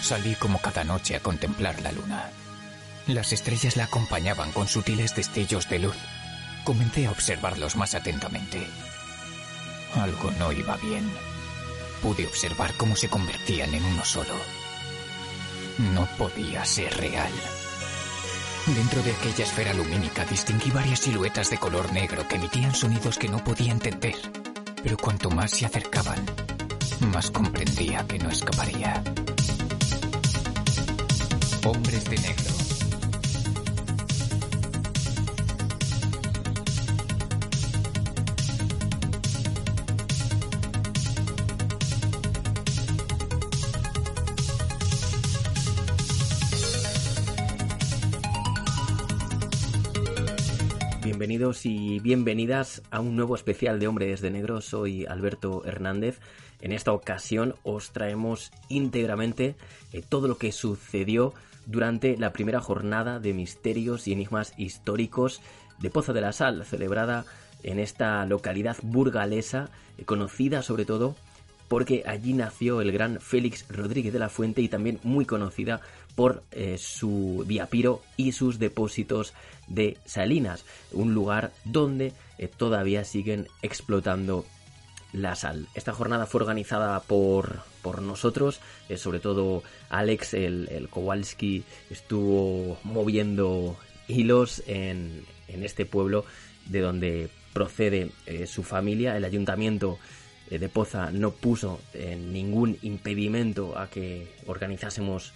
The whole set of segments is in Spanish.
Salí como cada noche a contemplar la luna. Las estrellas la acompañaban con sutiles destellos de luz. Comencé a observarlos más atentamente. Algo no iba bien. Pude observar cómo se convertían en uno solo. No podía ser real. Dentro de aquella esfera lumínica distinguí varias siluetas de color negro que emitían sonidos que no podía entender. Pero cuanto más se acercaban, más comprendía que no escaparía. Hombres de negro. Bienvenidos y bienvenidas a un nuevo especial de Hombres de Negro. Soy Alberto Hernández. En esta ocasión os traemos íntegramente eh, todo lo que sucedió durante la primera jornada de misterios y enigmas históricos de Pozo de la Sal, celebrada en esta localidad burgalesa, eh, conocida sobre todo porque allí nació el gran Félix Rodríguez de la Fuente y también muy conocida por eh, su diapiro y sus depósitos de salinas, un lugar donde eh, todavía siguen explotando la sal. Esta jornada fue organizada por, por nosotros, eh, sobre todo Alex, el, Kowalski, estuvo moviendo hilos en, en este pueblo de donde procede eh, su familia. El ayuntamiento eh, de Poza no puso ningún impedimento a que organizásemos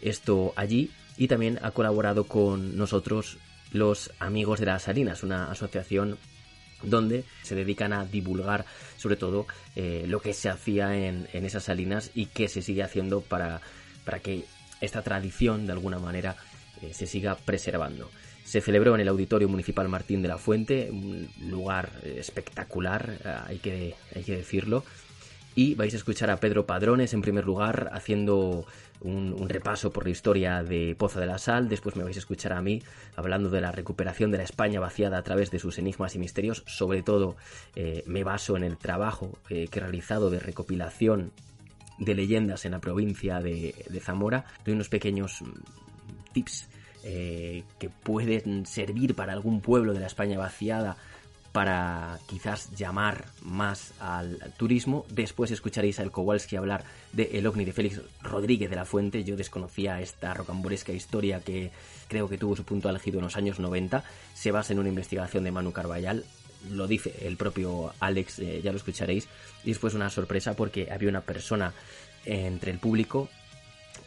esto allí y también ha colaborado con nosotros los Amigos de las Salinas, una asociación donde se dedican a divulgar sobre todo eh, lo que se hacía en, esas salinas y que se sigue haciendo para, para que esta tradición de alguna manera eh, se siga preservando. Se celebró en el Auditorio Municipal Martín de la Fuente, un lugar eh, espectacular, hay que, hay que decirlo. Y vais a escuchar a Pedro Padrones en primer lugar haciendo un, repaso por la historia de Poza de la Sal. Después me vais a escuchar a mí hablando de la recuperación de la España vaciada a través de sus enigmas y misterios. Sobre todo eh, me baso en el trabajo eh, que he realizado de recopilación de leyendas en la provincia de, Zamora. Doy unos pequeños mm, tips eh, que pueden servir para algún pueblo de la España vaciada para quizás llamar más al, turismo. Después escucharéis a El Kowalski hablar de El OVNI de Félix Rodríguez de la Fuente. Yo desconocía esta rocambolesca historia que creo que tuvo su punto álgido en los años 90. Se basa en una investigación de Manu Carballal. Lo dice el propio Alex, eh, ya lo escucharéis. Y después una sorpresa porque había una persona entre el público,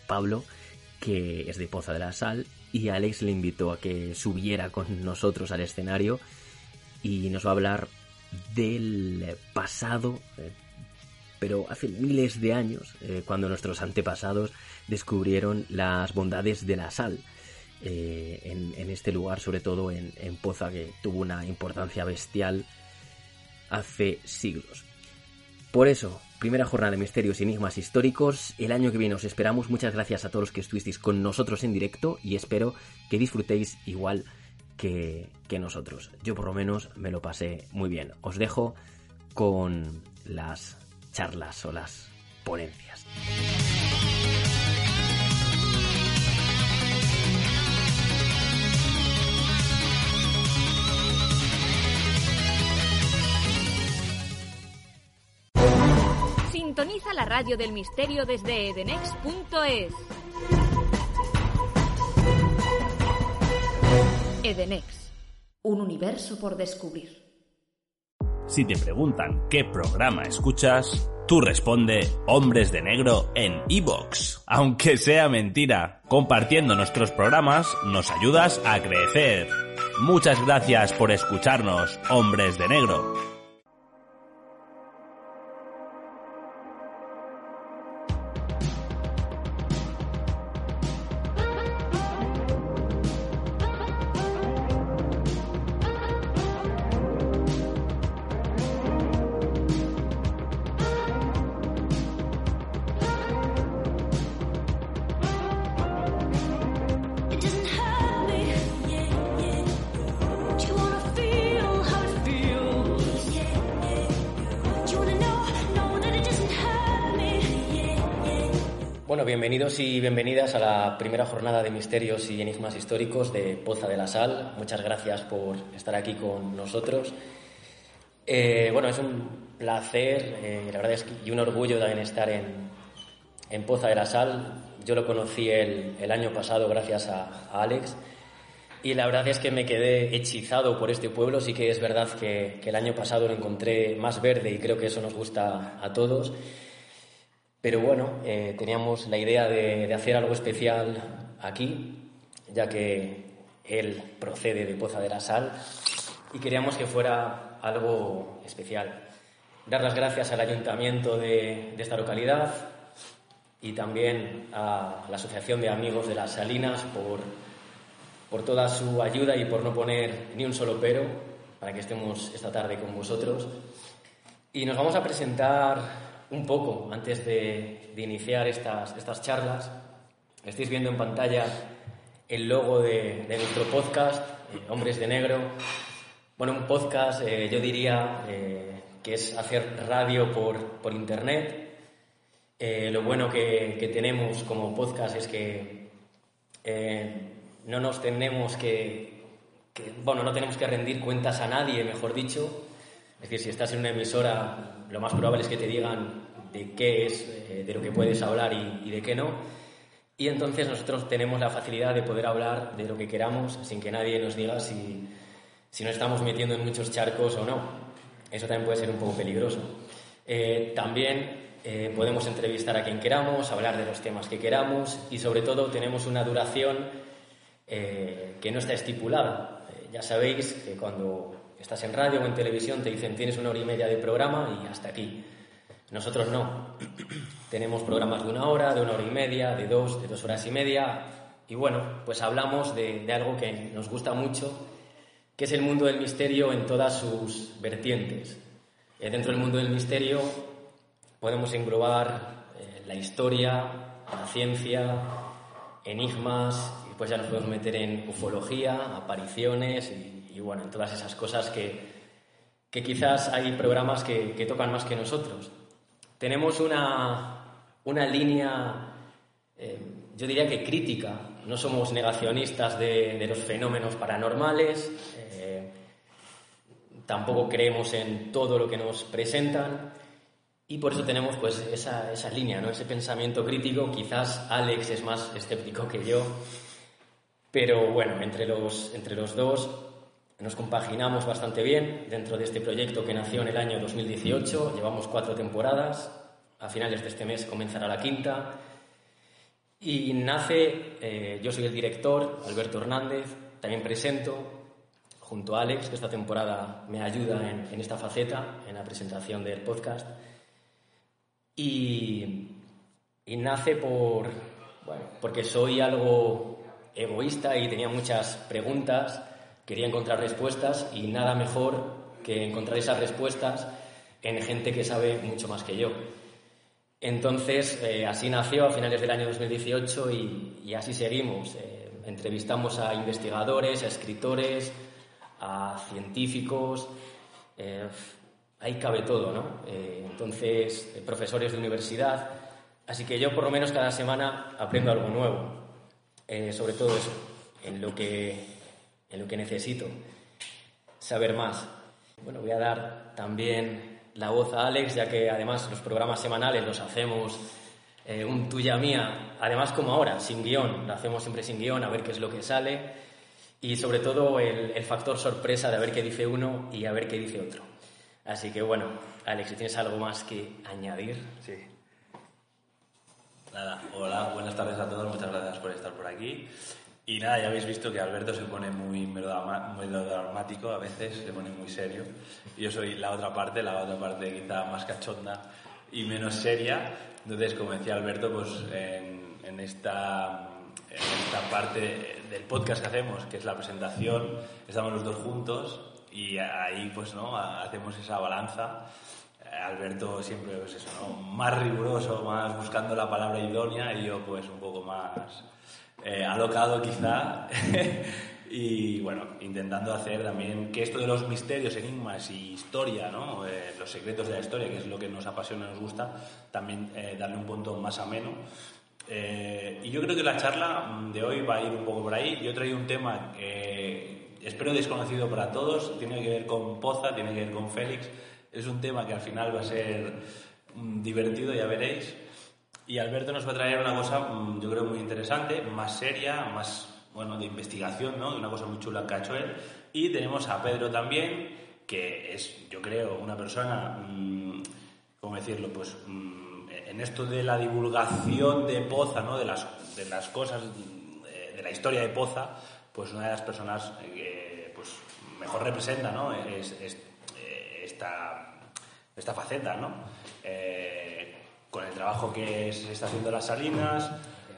Pablo, que es de Poza de la Sal, y Alex le invitó a que subiera con nosotros al escenario y nos va a hablar del pasado, eh, pero hace miles de años, eh, cuando nuestros antepasados descubrieron las bondades de la sal. Eh, en, este lugar, sobre todo en, en Poza, que tuvo una importancia bestial hace siglos. Por eso, primera jornada de misterios y enigmas históricos. El año que viene os esperamos. Muchas gracias a todos los que estuvisteis con nosotros en directo y espero que disfrutéis igual que, nosotros. Yo por lo menos me lo pasé muy bien. Os dejo con las charlas o las ponencias. Sintoniza la radio del misterio desde edenex.es. Edenex, un universo por descubrir. Si te preguntan qué programa escuchas, tú responde Hombres de Negro en Evox. Aunque sea mentira, compartiendo nuestros programas nos ayudas a crecer. Muchas gracias por escucharnos, Hombres de Negro. Bienvenidos y bienvenidas a la primera jornada de misterios y enigmas históricos de Poza de la Sal. Muchas gracias por estar aquí con nosotros. Eh, bueno, es un placer, eh, la verdad es que, y un orgullo también estar en, en Poza de la Sal. Yo lo conocí el, el año pasado gracias a, a, Alex y la verdad es que me quedé hechizado por este pueblo. Sí que es verdad que, que el año pasado lo encontré más verde y creo que eso nos gusta a todos. Pero bueno, eh, teníamos la idea de, hacer algo especial aquí, ya que él procede de Poza de la Sal y queríamos que fuera algo especial. Dar las gracias al ayuntamiento de, de esta localidad, y también a la Asociación de Amigos de las Salinas por, por toda su ayuda y por no poner ni un solo pero para que estemos esta tarde con vosotros. Y nos vamos a presentar un poco antes de, iniciar estas, estas charlas. Estáis viendo en pantalla el logo de, nuestro podcast, eh, Hombres de Negro. Bueno, un podcast, eh, yo diría, eh, que es hacer radio por, por Internet, lo bueno que, que, tenemos como podcast es que no nos que, bueno, no tenemos que rendir cuentas a nadie, mejor dicho. Es decir, si estás en una emisora, lo más probable es que te digan de qué es, eh, de lo que puedes hablar y, y de qué no. Y entonces nosotros tenemos la facilidad de poder hablar de lo que queramos sin que nadie nos diga si, si nos estamos metiendo en muchos charcos o no. Eso también puede ser un poco peligroso. Eh, también eh, podemos entrevistar a quien queramos, hablar de los temas que queramos y sobre todo tenemos una duración eh, que no está estipulada. Eh, ya sabéis que cuando estás en radio o en televisión te dicen tienes una hora y media de programa y hasta aquí. Nosotros no. tenemos programas de una hora, de una hora y media, de dos, de dos horas y media y bueno, pues hablamos de, algo que nos gusta mucho, que es el mundo del misterio en todas sus vertientes. dentro del mundo del misterio podemos englobar eh, la historia, la ciencia, enigmas, y pues ya nos podemos meter en ufología, apariciones y, y bueno, en todas esas cosas que, que quizás hay programas que, que, tocan más que nosotros. Tenemos una, una línea, eh, yo diría que crítica, no somos negacionistas de, de los fenómenos paranormales, eh, tampoco creemos en todo lo que nos presentan, y por eso tenemos pues esa, esa línea, ¿no? ese pensamiento crítico. Quizás Alex es más escéptico que yo, pero bueno, entre los, entre los dos nos compaginamos bastante bien dentro de este proyecto que nació en el año 2018. Llevamos cuatro temporadas. A finales de este mes comenzará la quinta. Y nace, eh, yo soy el director, Alberto Hernández, también presento, junto a Alex, que esta temporada me ayuda en, en esta faceta, en la presentación del podcast. Y, y nace por, bueno, porque soy algo egoísta y tenía muchas preguntas, quería encontrar respuestas y nada mejor que encontrar esas respuestas en gente que sabe mucho más que yo. Entonces, eh, así nació a finales del año 2018 y, así seguimos. Eh, entrevistamos a investigadores, a escritores, a científicos, eh, ahí cabe todo, ¿no? Entonces, profesores de universidad. Así que yo por lo menos cada semana aprendo algo nuevo, sobre todo eso, en lo, que, en lo que necesito saber más. Bueno, voy a dar también la voz a Alex, ya que además los programas semanales los hacemos eh, un tuya mía, además como ahora, sin guion, lo hacemos siempre sin guion, a ver qué es lo que sale, y sobre todo el, el factor sorpresa de a ver qué dice uno y a ver qué dice otro. Así que bueno, Alex, si tienes algo más que añadir. Sí. Nada, hola, buenas tardes a todos, muchas gracias por estar por aquí. Y nada, ya habéis visto que Alberto se pone muy melodramático, a veces se pone muy serio. Yo soy la otra parte, la otra parte quizá más cachonda y menos seria. Entonces, como decía Alberto, pues en, esta, esta parte del podcast que hacemos, que es la presentación, estamos los dos juntos y ahí pues no hacemos esa balanza Alberto siempre pues eso ¿no? más riguroso más buscando la palabra idónea y yo pues un poco más eh, alocado quizá y bueno intentando hacer también que esto de los misterios enigmas y historia ¿no? Eh, los secretos de la historia que es lo que nos apasiona y nos gusta también eh, darle un punto más ameno Eh, y yo creo que la charla de hoy va a ir un poco por ahí. Yo he traído un tema que espero desconocido para todos, tiene que ver con Poza, tiene que ver con Félix. Es un tema que al final va a ser mm, divertido, ya veréis. Y Alberto nos va a traer una cosa, mm, yo creo, muy interesante, más seria, más bueno, de investigación, ¿no? Una cosa muy chula que ha hecho él. Y tenemos a Pedro también, que es, yo creo, una persona, mm, ¿cómo decirlo? Pues en esto de la divulgación de Poza, ¿no? De las, de las cosas, de la historia de Poza, pues una de las personas que pues, mejor representa, ¿no? Es, eh, esta, esta faceta, ¿no? Eh, con el trabajo que se está haciendo en las salinas,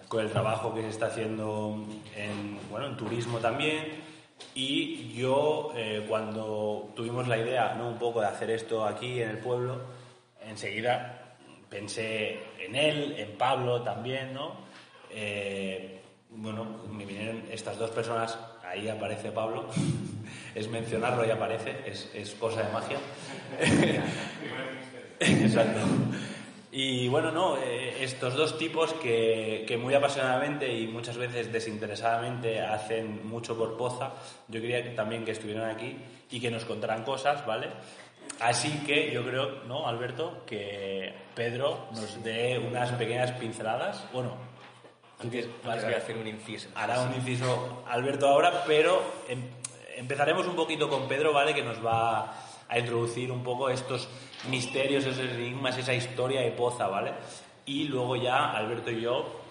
con el trabajo que se está haciendo en, bueno, en turismo también. Y yo, eh, cuando tuvimos la idea, ¿no? Un poco de hacer esto aquí en el pueblo, enseguida pensé en él, en Pablo también, ¿no? bueno, me vinieron estas dos personas, ahí aparece Pablo, es mencionarlo y aparece, es, cosa de magia. Exacto. Y bueno, no, eh, estos dos tipos que, que, muy apasionadamente y muchas veces desinteresadamente hacen mucho por Poza, yo quería también que estuvieran aquí y que nos contaran cosas, ¿vale? Así que yo creo, ¿no, Alberto? Que Pedro nos dé unas pequeñas pinceladas, bueno, antes, voy a hacer un inciso. Hará un inciso Alberto ahora, pero em, empezaremos un poquito con Pedro, ¿vale? Que nos va a introducir un poco estos misterios, esos enigmas, esa historia de Poza, ¿vale? Y luego ya Alberto y yo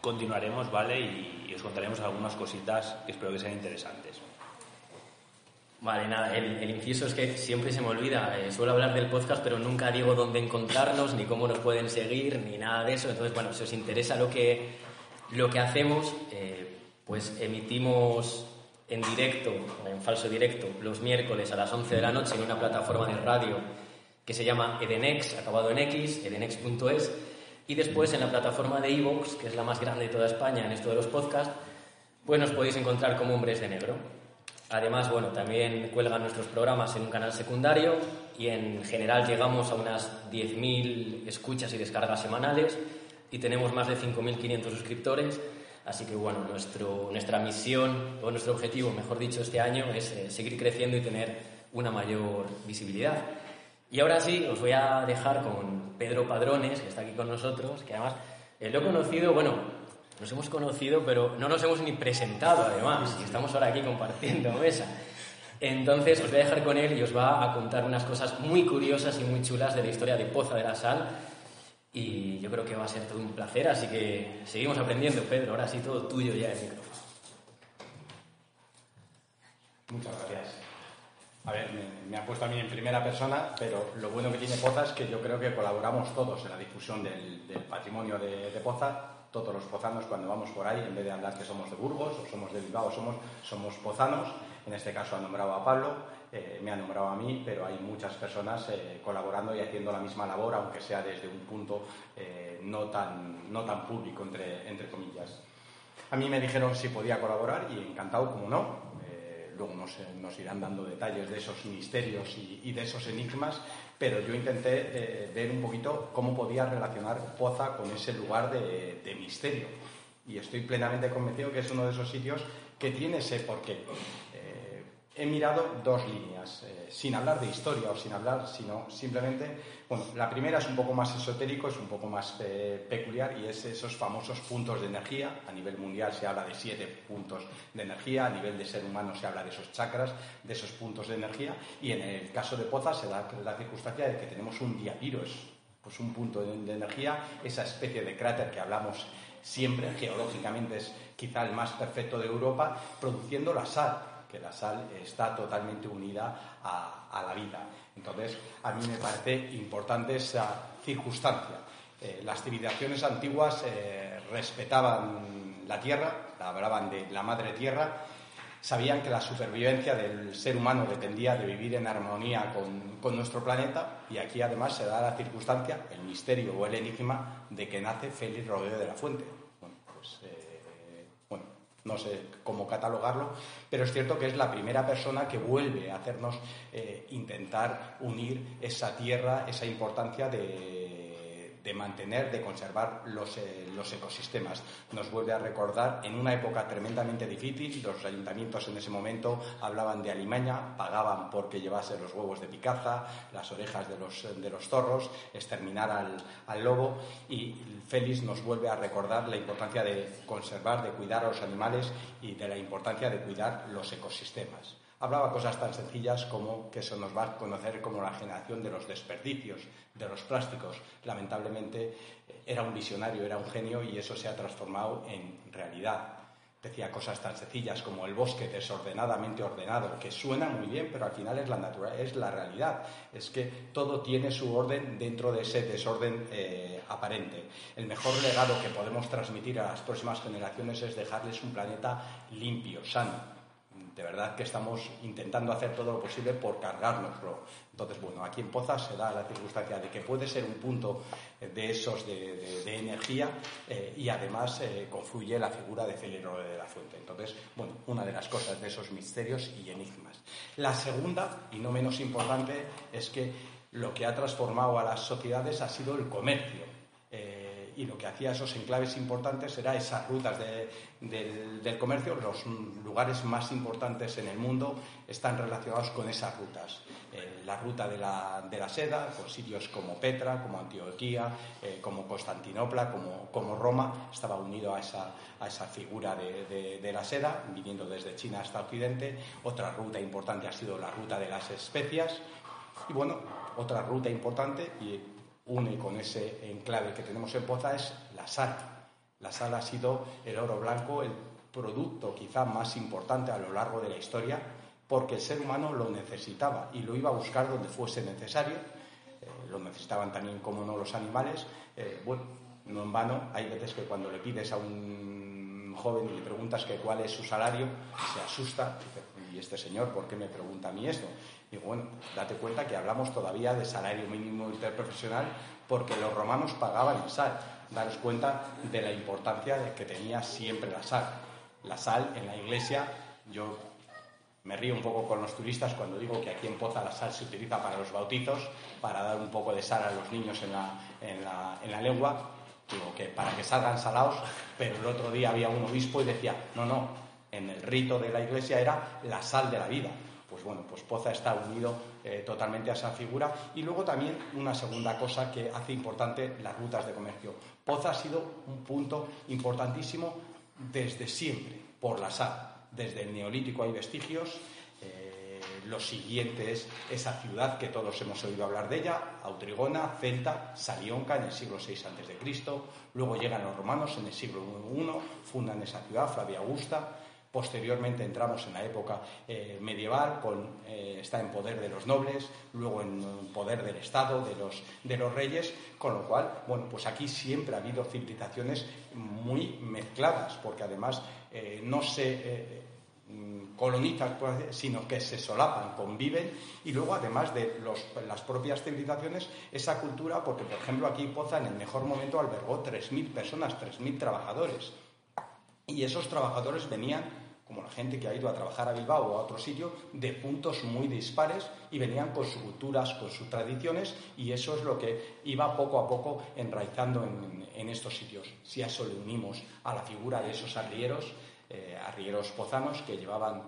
continuaremos, ¿vale? Y, os contaremos algunas cositas que espero que sean interesantes. Vale, nada, el, inciso es que siempre se me olvida, eh, suelo hablar del podcast, pero nunca digo dónde encontrarnos, ni cómo nos pueden seguir, ni nada de eso. Entonces, bueno, si os interesa lo que, lo que hacemos, eh, pues emitimos en directo, en falso directo, los miércoles a las 11 de la noche en una plataforma de radio que se llama Edenex, acabado en X, edenex.es, y después en la plataforma de Evox, que es la más grande de toda España en esto de los podcasts, pues nos podéis encontrar como Hombres de Negro. Además, bueno, también cuelgan nuestros programas en un canal secundario y en general llegamos a unas 10.000 escuchas y descargas semanales y tenemos más de 5.500 suscriptores. Así que bueno, nuestro, nuestra misión o nuestro objetivo, mejor dicho, este año es eh, seguir creciendo y tener una mayor visibilidad. Y ahora sí, os voy a dejar con Pedro Padrones, que está aquí con nosotros, que además eh, lo he conocido, bueno, nos hemos conocido, pero no nos hemos ni presentado además, y estamos ahora aquí compartiendo mesa. Entonces os voy a dejar con él y os va a contar unas cosas muy curiosas y muy chulas de la historia de Poza de la Sal, y yo creo que va a ser todo un placer, así que seguimos aprendiendo, Pedro. Ahora sí, todo tuyo ya el micrófono. Muchas gracias. A ver, me, ha puesto a mí en primera persona, pero lo bueno que tiene Poza es que yo creo que colaboramos todos en la difusión del, patrimonio de, de, Poza. Todos los pozanos, cuando vamos por ahí, en vez de hablar que somos de Burgos o somos de Bilbao, somos, somos pozanos. En este caso ha nombrado a Pablo eh, me ha nombrado a mí, pero hay muchas personas eh, colaborando y haciendo la misma labor, aunque sea desde un punto eh, no, tan, no tan público, entre, entre comillas. A mí me dijeron si podía colaborar y encantado, como no. luego nos, nos, irán dando detalles de esos misterios y, de esos enigmas, pero yo intenté ver un poquito cómo podía relacionar Poza con ese lugar de, de misterio. Y estoy plenamente convencido que es uno de esos sitios que tiene ese porqué he mirado dos líneas, eh, sin hablar de historia o sin hablar, sino simplemente, bueno, la primera es un poco más esotérico, es un poco más eh, peculiar y es esos famosos puntos de energía. A nivel mundial se habla de siete puntos de energía, a nivel de ser humano se habla de esos chakras, de esos puntos de energía y en el caso de Poza se da la circunstancia de que tenemos un diapiro, es pues un punto de energía, esa especie de cráter que hablamos siempre geológicamente es quizá el más perfecto de Europa, produciendo la sal que la sal está totalmente unida a, la vida. Entonces, a mí me parece importante esa circunstancia. Eh, las civilizaciones antiguas eh, respetaban la tierra, hablaban de la madre tierra, sabían que la supervivencia del ser humano dependía de vivir en armonía con, nuestro planeta y aquí además se da la circunstancia, el misterio o el enigma de que nace Félix Rodeo de la Fuente. No sé cómo catalogarlo, pero es cierto que es la primera persona que vuelve a hacernos eh, intentar unir esa tierra, esa importancia de, de mantener, de conservar los, eh, los, ecosistemas. Nos vuelve a recordar en una época tremendamente difícil, los ayuntamientos en ese momento hablaban de alimaña, pagaban porque llevase los huevos de picaza, las orejas de los, de los zorros, exterminar al, al lobo y Félix nos vuelve a recordar la importancia de conservar, de cuidar a los animales y de la importancia de cuidar los ecosistemas. Hablaba cosas tan sencillas como que eso nos va a conocer como la generación de los desperdicios, de los plásticos. Lamentablemente era un visionario, era un genio y eso se ha transformado en realidad. Decía cosas tan sencillas como el bosque desordenadamente ordenado, que suena muy bien, pero al final es la, es la realidad. Es que todo tiene su orden dentro de ese desorden eh, aparente. El mejor legado que podemos transmitir a las próximas generaciones es dejarles un planeta limpio, sano de verdad que estamos intentando hacer todo lo posible por cargárnoslo. Entonces, bueno, aquí en Pozas se da la circunstancia de que puede ser un punto de esos de, energía eh, y además eh, confluye la figura de Celero de la Fuente. Entonces, bueno, una de las cosas de esos misterios y enigmas. La segunda, y no menos importante, es que lo que ha transformado a las sociedades ha sido el comercio. Eh, y lo que hacía esos enclaves importantes era esas rutas del, comercio. Los lugares más importantes en el mundo están relacionados con esas rutas. Eh, la ruta de la, de la, seda, con sitios como Petra, como Antioquía, eh, como Constantinopla, como, Roma, estaba unido a esa, a esa figura de, de, la seda, viniendo desde China hasta Occidente. Otra ruta importante ha sido la ruta de las especias. Y bueno, otra ruta importante, une con ese enclave que tenemos en Poza es la sal. La sal ha sido el oro blanco, el producto quizá más importante a lo largo de la historia, porque el ser humano lo necesitaba y lo iba a buscar donde fuese necesario. Eh, lo necesitaban también, como no, los animales. Eh, bueno, no en vano, hay veces que cuando le pides a un joven y le preguntas que cuál es su salario, se asusta dice, ¿y este señor por qué me pregunta a mí esto? Y bueno, date cuenta que hablamos todavía de salario mínimo interprofesional porque los romanos pagaban en sal. Daros cuenta de la importancia que tenía siempre la sal. La sal en la iglesia, yo me río un poco con los turistas cuando digo que aquí en Poza la sal se utiliza para los bautizos, para dar un poco de sal a los niños en la, en la, en la lengua, digo que para que salgan salados, pero el otro día había un obispo y decía, no, no, en el rito de la iglesia era la sal de la vida pues bueno, pues Poza está unido eh, totalmente a esa figura. Y luego también una segunda cosa que hace importante las rutas de comercio. Poza ha sido un punto importantísimo desde siempre, por la sal. Desde el neolítico hay vestigios. Eh, lo siguiente es esa ciudad que todos hemos oído hablar de ella, Autrigona, Celta, Salionca en el siglo VI a.C. Luego llegan los romanos en el siglo I, fundan esa ciudad, Flavia Augusta. Posteriormente entramos en la época eh, medieval, eh, está en poder de los nobles, luego en poder del Estado, de los, reyes, con lo cual, bueno, pues aquí siempre ha habido civilizaciones muy mezcladas, porque además eh, no se colonizan, sino que se solapan, conviven, y luego además de las propias civilizaciones, esa cultura, porque por ejemplo aquí Poza en el mejor momento albergó 3.000 personas, 3.000 trabajadores. Y esos trabajadores venían como la gente que ha ido a trabajar a Bilbao o a otro sitio, de puntos muy dispares y venían con sus culturas, con sus tradiciones y eso es lo que iba poco a poco enraizando en, estos sitios. Si a eso le unimos a la figura de esos arrieros, eh, arrieros pozanos que llevaban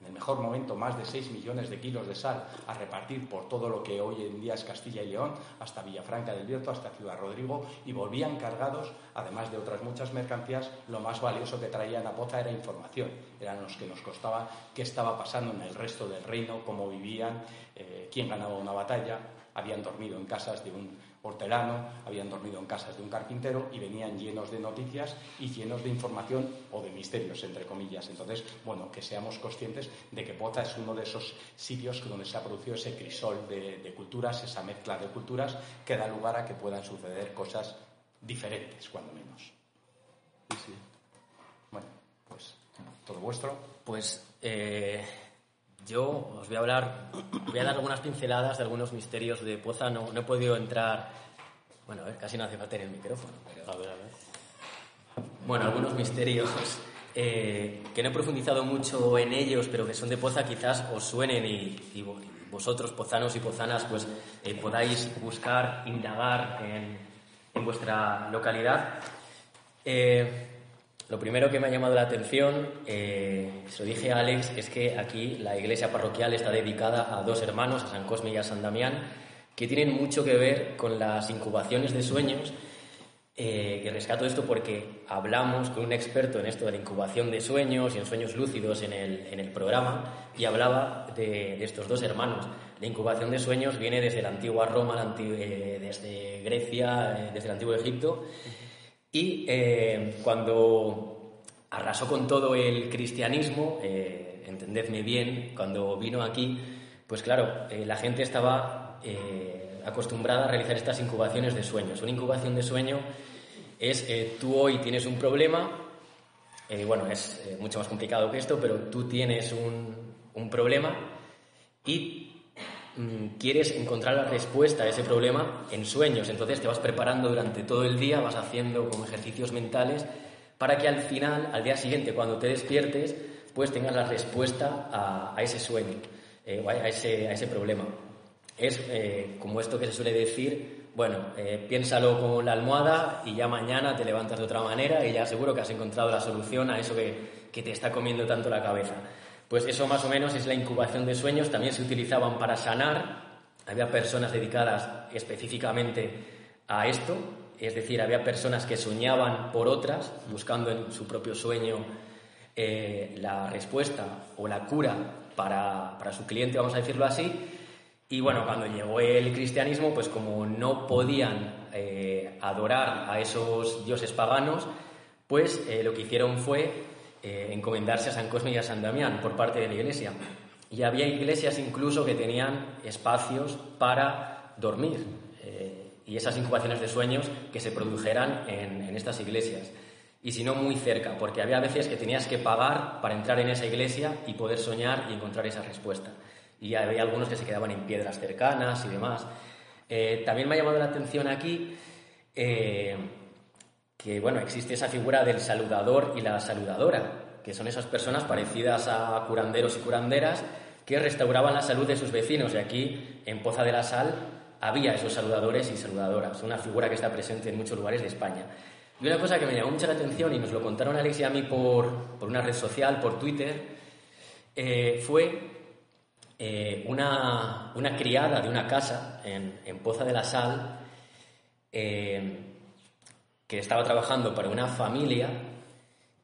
en el mejor momento más de 6 millones de kilos de sal a repartir por todo lo que hoy en día es Castilla y León, hasta Villafranca del Bierzo, hasta Ciudad Rodrigo, y volvían cargados, además de otras muchas mercancías, lo más valioso que traían a Poza era información, eran los que nos costaba qué estaba pasando en el resto del reino, cómo vivían, eh, quién ganaba una batalla, habían dormido en casas de un hortelano, habían dormido en casas de un carpintero y venían llenos de noticias y llenos de información o de misterios, entre comillas. Entonces, bueno, que seamos conscientes de que Poza es uno de esos sitios donde se ha producido ese crisol de, culturas, esa mezcla de culturas que da lugar a que puedan suceder cosas diferentes, cuando menos. Sí, Bueno, pues todo vuestro. Pues eh, yo os voy a hablar, voy a dar algunas pinceladas de algunos misterios de Poza. No, he podido entrar. Bueno, a ver, casi no hace falta en el micrófono. A ver, a ver. Bueno, algunos misterios eh, que no he profundizado mucho en ellos, pero que son de Poza, quizás os suenen y, vosotros, pozanos y pozanas, pues eh, podáis buscar, indagar en, en vuestra localidad. Eh, lo primero que me ha llamado la atención, eh, se lo dije a Alex, es que aquí la iglesia parroquial está dedicada a dos hermanos, a San Cosme y a San Damián, que tienen mucho que ver con las incubaciones de sueños. Eh, y rescato esto porque hablamos con un experto en esto de la incubación de sueños y en sueños lúcidos en el, en el programa y hablaba de, estos dos hermanos. La incubación de sueños viene desde la antigua Roma, eh, desde Grecia, eh, desde el antiguo Egipto. Y cuando arrasó con todo el cristianismo, entendedme bien, cuando vino aquí, pues claro, la gente estaba eh, acostumbrada a realizar estas incubaciones de sueños. Una incubación de sueño es eh, tú hoy tienes un problema, eh, bueno, es mucho más complicado que esto, pero tú tienes un, un problema y quieres encontrar la respuesta a ese problema en sueños. Entonces te vas preparando durante todo el día, vas haciendo como ejercicios mentales para que al final, al día siguiente, cuando te despiertes, pues tengas la respuesta a, ese sueño, a, ese, a ese problema es eh, como esto que se suele decir, bueno, eh, piénsalo como la almohada y ya mañana te levantas de otra manera y ya seguro que has encontrado la solución a eso que, que te está comiendo tanto la cabeza. Pues eso más o menos es la incubación de sueños, también se utilizaban para sanar, había personas dedicadas específicamente a esto, es decir, había personas que soñaban por otras, buscando en su propio sueño eh, la respuesta o la cura para, para su cliente, vamos a decirlo así, y bueno, cuando llegó el cristianismo, pues como no podían eh, adorar a esos dioses paganos, pues eh, lo que hicieron fue eh, encomendarse a San Cosme y a San Damián por parte de la iglesia. Y había iglesias incluso que tenían espacios para dormir y esas incubaciones de sueños que se produjeran en, en estas iglesias. Y si no, muy cerca, porque había veces que tenías que pagar para entrar en esa iglesia y poder soñar y encontrar esa respuesta y había algunos que se quedaban en piedras cercanas y demás. Eh, también me ha llamado la atención aquí eh, que bueno, existe esa figura del saludador y la saludadora, que son esas personas parecidas a curanderos y curanderas que restauraban la salud de sus vecinos. Y aquí, en Poza de la Sal, había esos saludadores y saludadoras, una figura que está presente en muchos lugares de España. Y una cosa que me llamó mucho la atención, y nos lo contaron Alex y a mí por, por una red social, por Twitter, eh, fue eh, una, criada de una casa en, Poza de la Sal eh, que estaba trabajando para una familia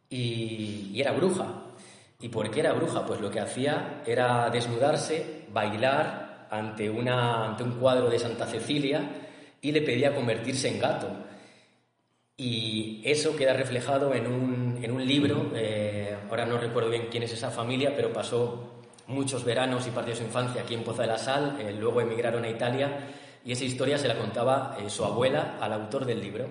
y, era bruja. ¿Y por qué era bruja? Pues lo que hacía era desnudarse, bailar ante, una, ante un cuadro de Santa Cecilia y le pedía convertirse en gato. Y eso queda reflejado en un, en un libro, eh, ahora no recuerdo bien quién es esa familia, pero pasó muchos veranos y parte de su infancia aquí en Poza de la Sal, eh, luego emigraron a Italia y esa historia se la contaba eh, su abuela al autor del libro,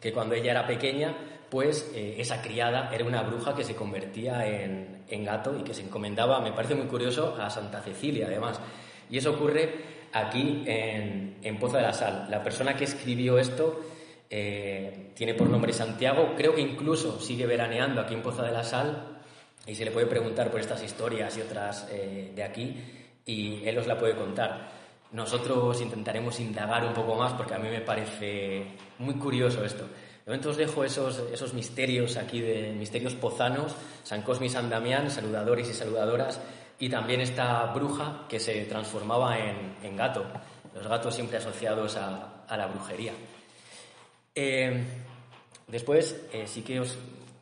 que cuando ella era pequeña, pues eh, esa criada era una bruja que se convertía en, en, gato y que se encomendaba, me parece muy curioso, a Santa Cecilia además. Y eso ocurre aquí en, en Poza de la Sal. La persona que escribió esto tiene por nombre Santiago, creo que incluso sigue veraneando aquí en Poza de la Sal y se le puede preguntar por estas historias y otras eh, de aquí y él os la puede contar. Nosotros intentaremos indagar un poco más porque a mí me parece muy curioso esto. De momento os dejo esos, esos misterios aquí de misterios pozanos, San Cosme y San Damián, saludadores y saludadoras, y también esta bruja que se transformaba en, en gato, los gatos siempre asociados a, a la brujería. Eh, después sí que os,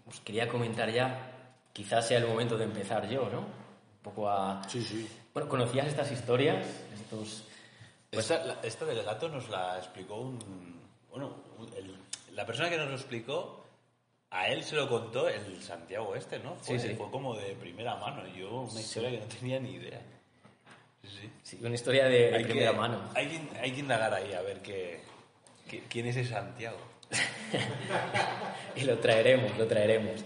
os quería comentar ya quizás sea el momento de empezar yo, ¿no? Un poco a... Sí, sí. Bueno, ¿conocías estas historias? Estos... Pues esta, del gato nos la explicó un... Bueno, la persona que nos lo explicó, a él se lo contó el Santiago este, ¿no? Fue, sí, sí. fue como de primera mano. Yo una historia que no tenía ni idea. Sí, sí. una historia de, primera mano. Hay que, hay que indagar ahí a ver qué, quién es ese Santiago. y lo traeremos, lo traeremos.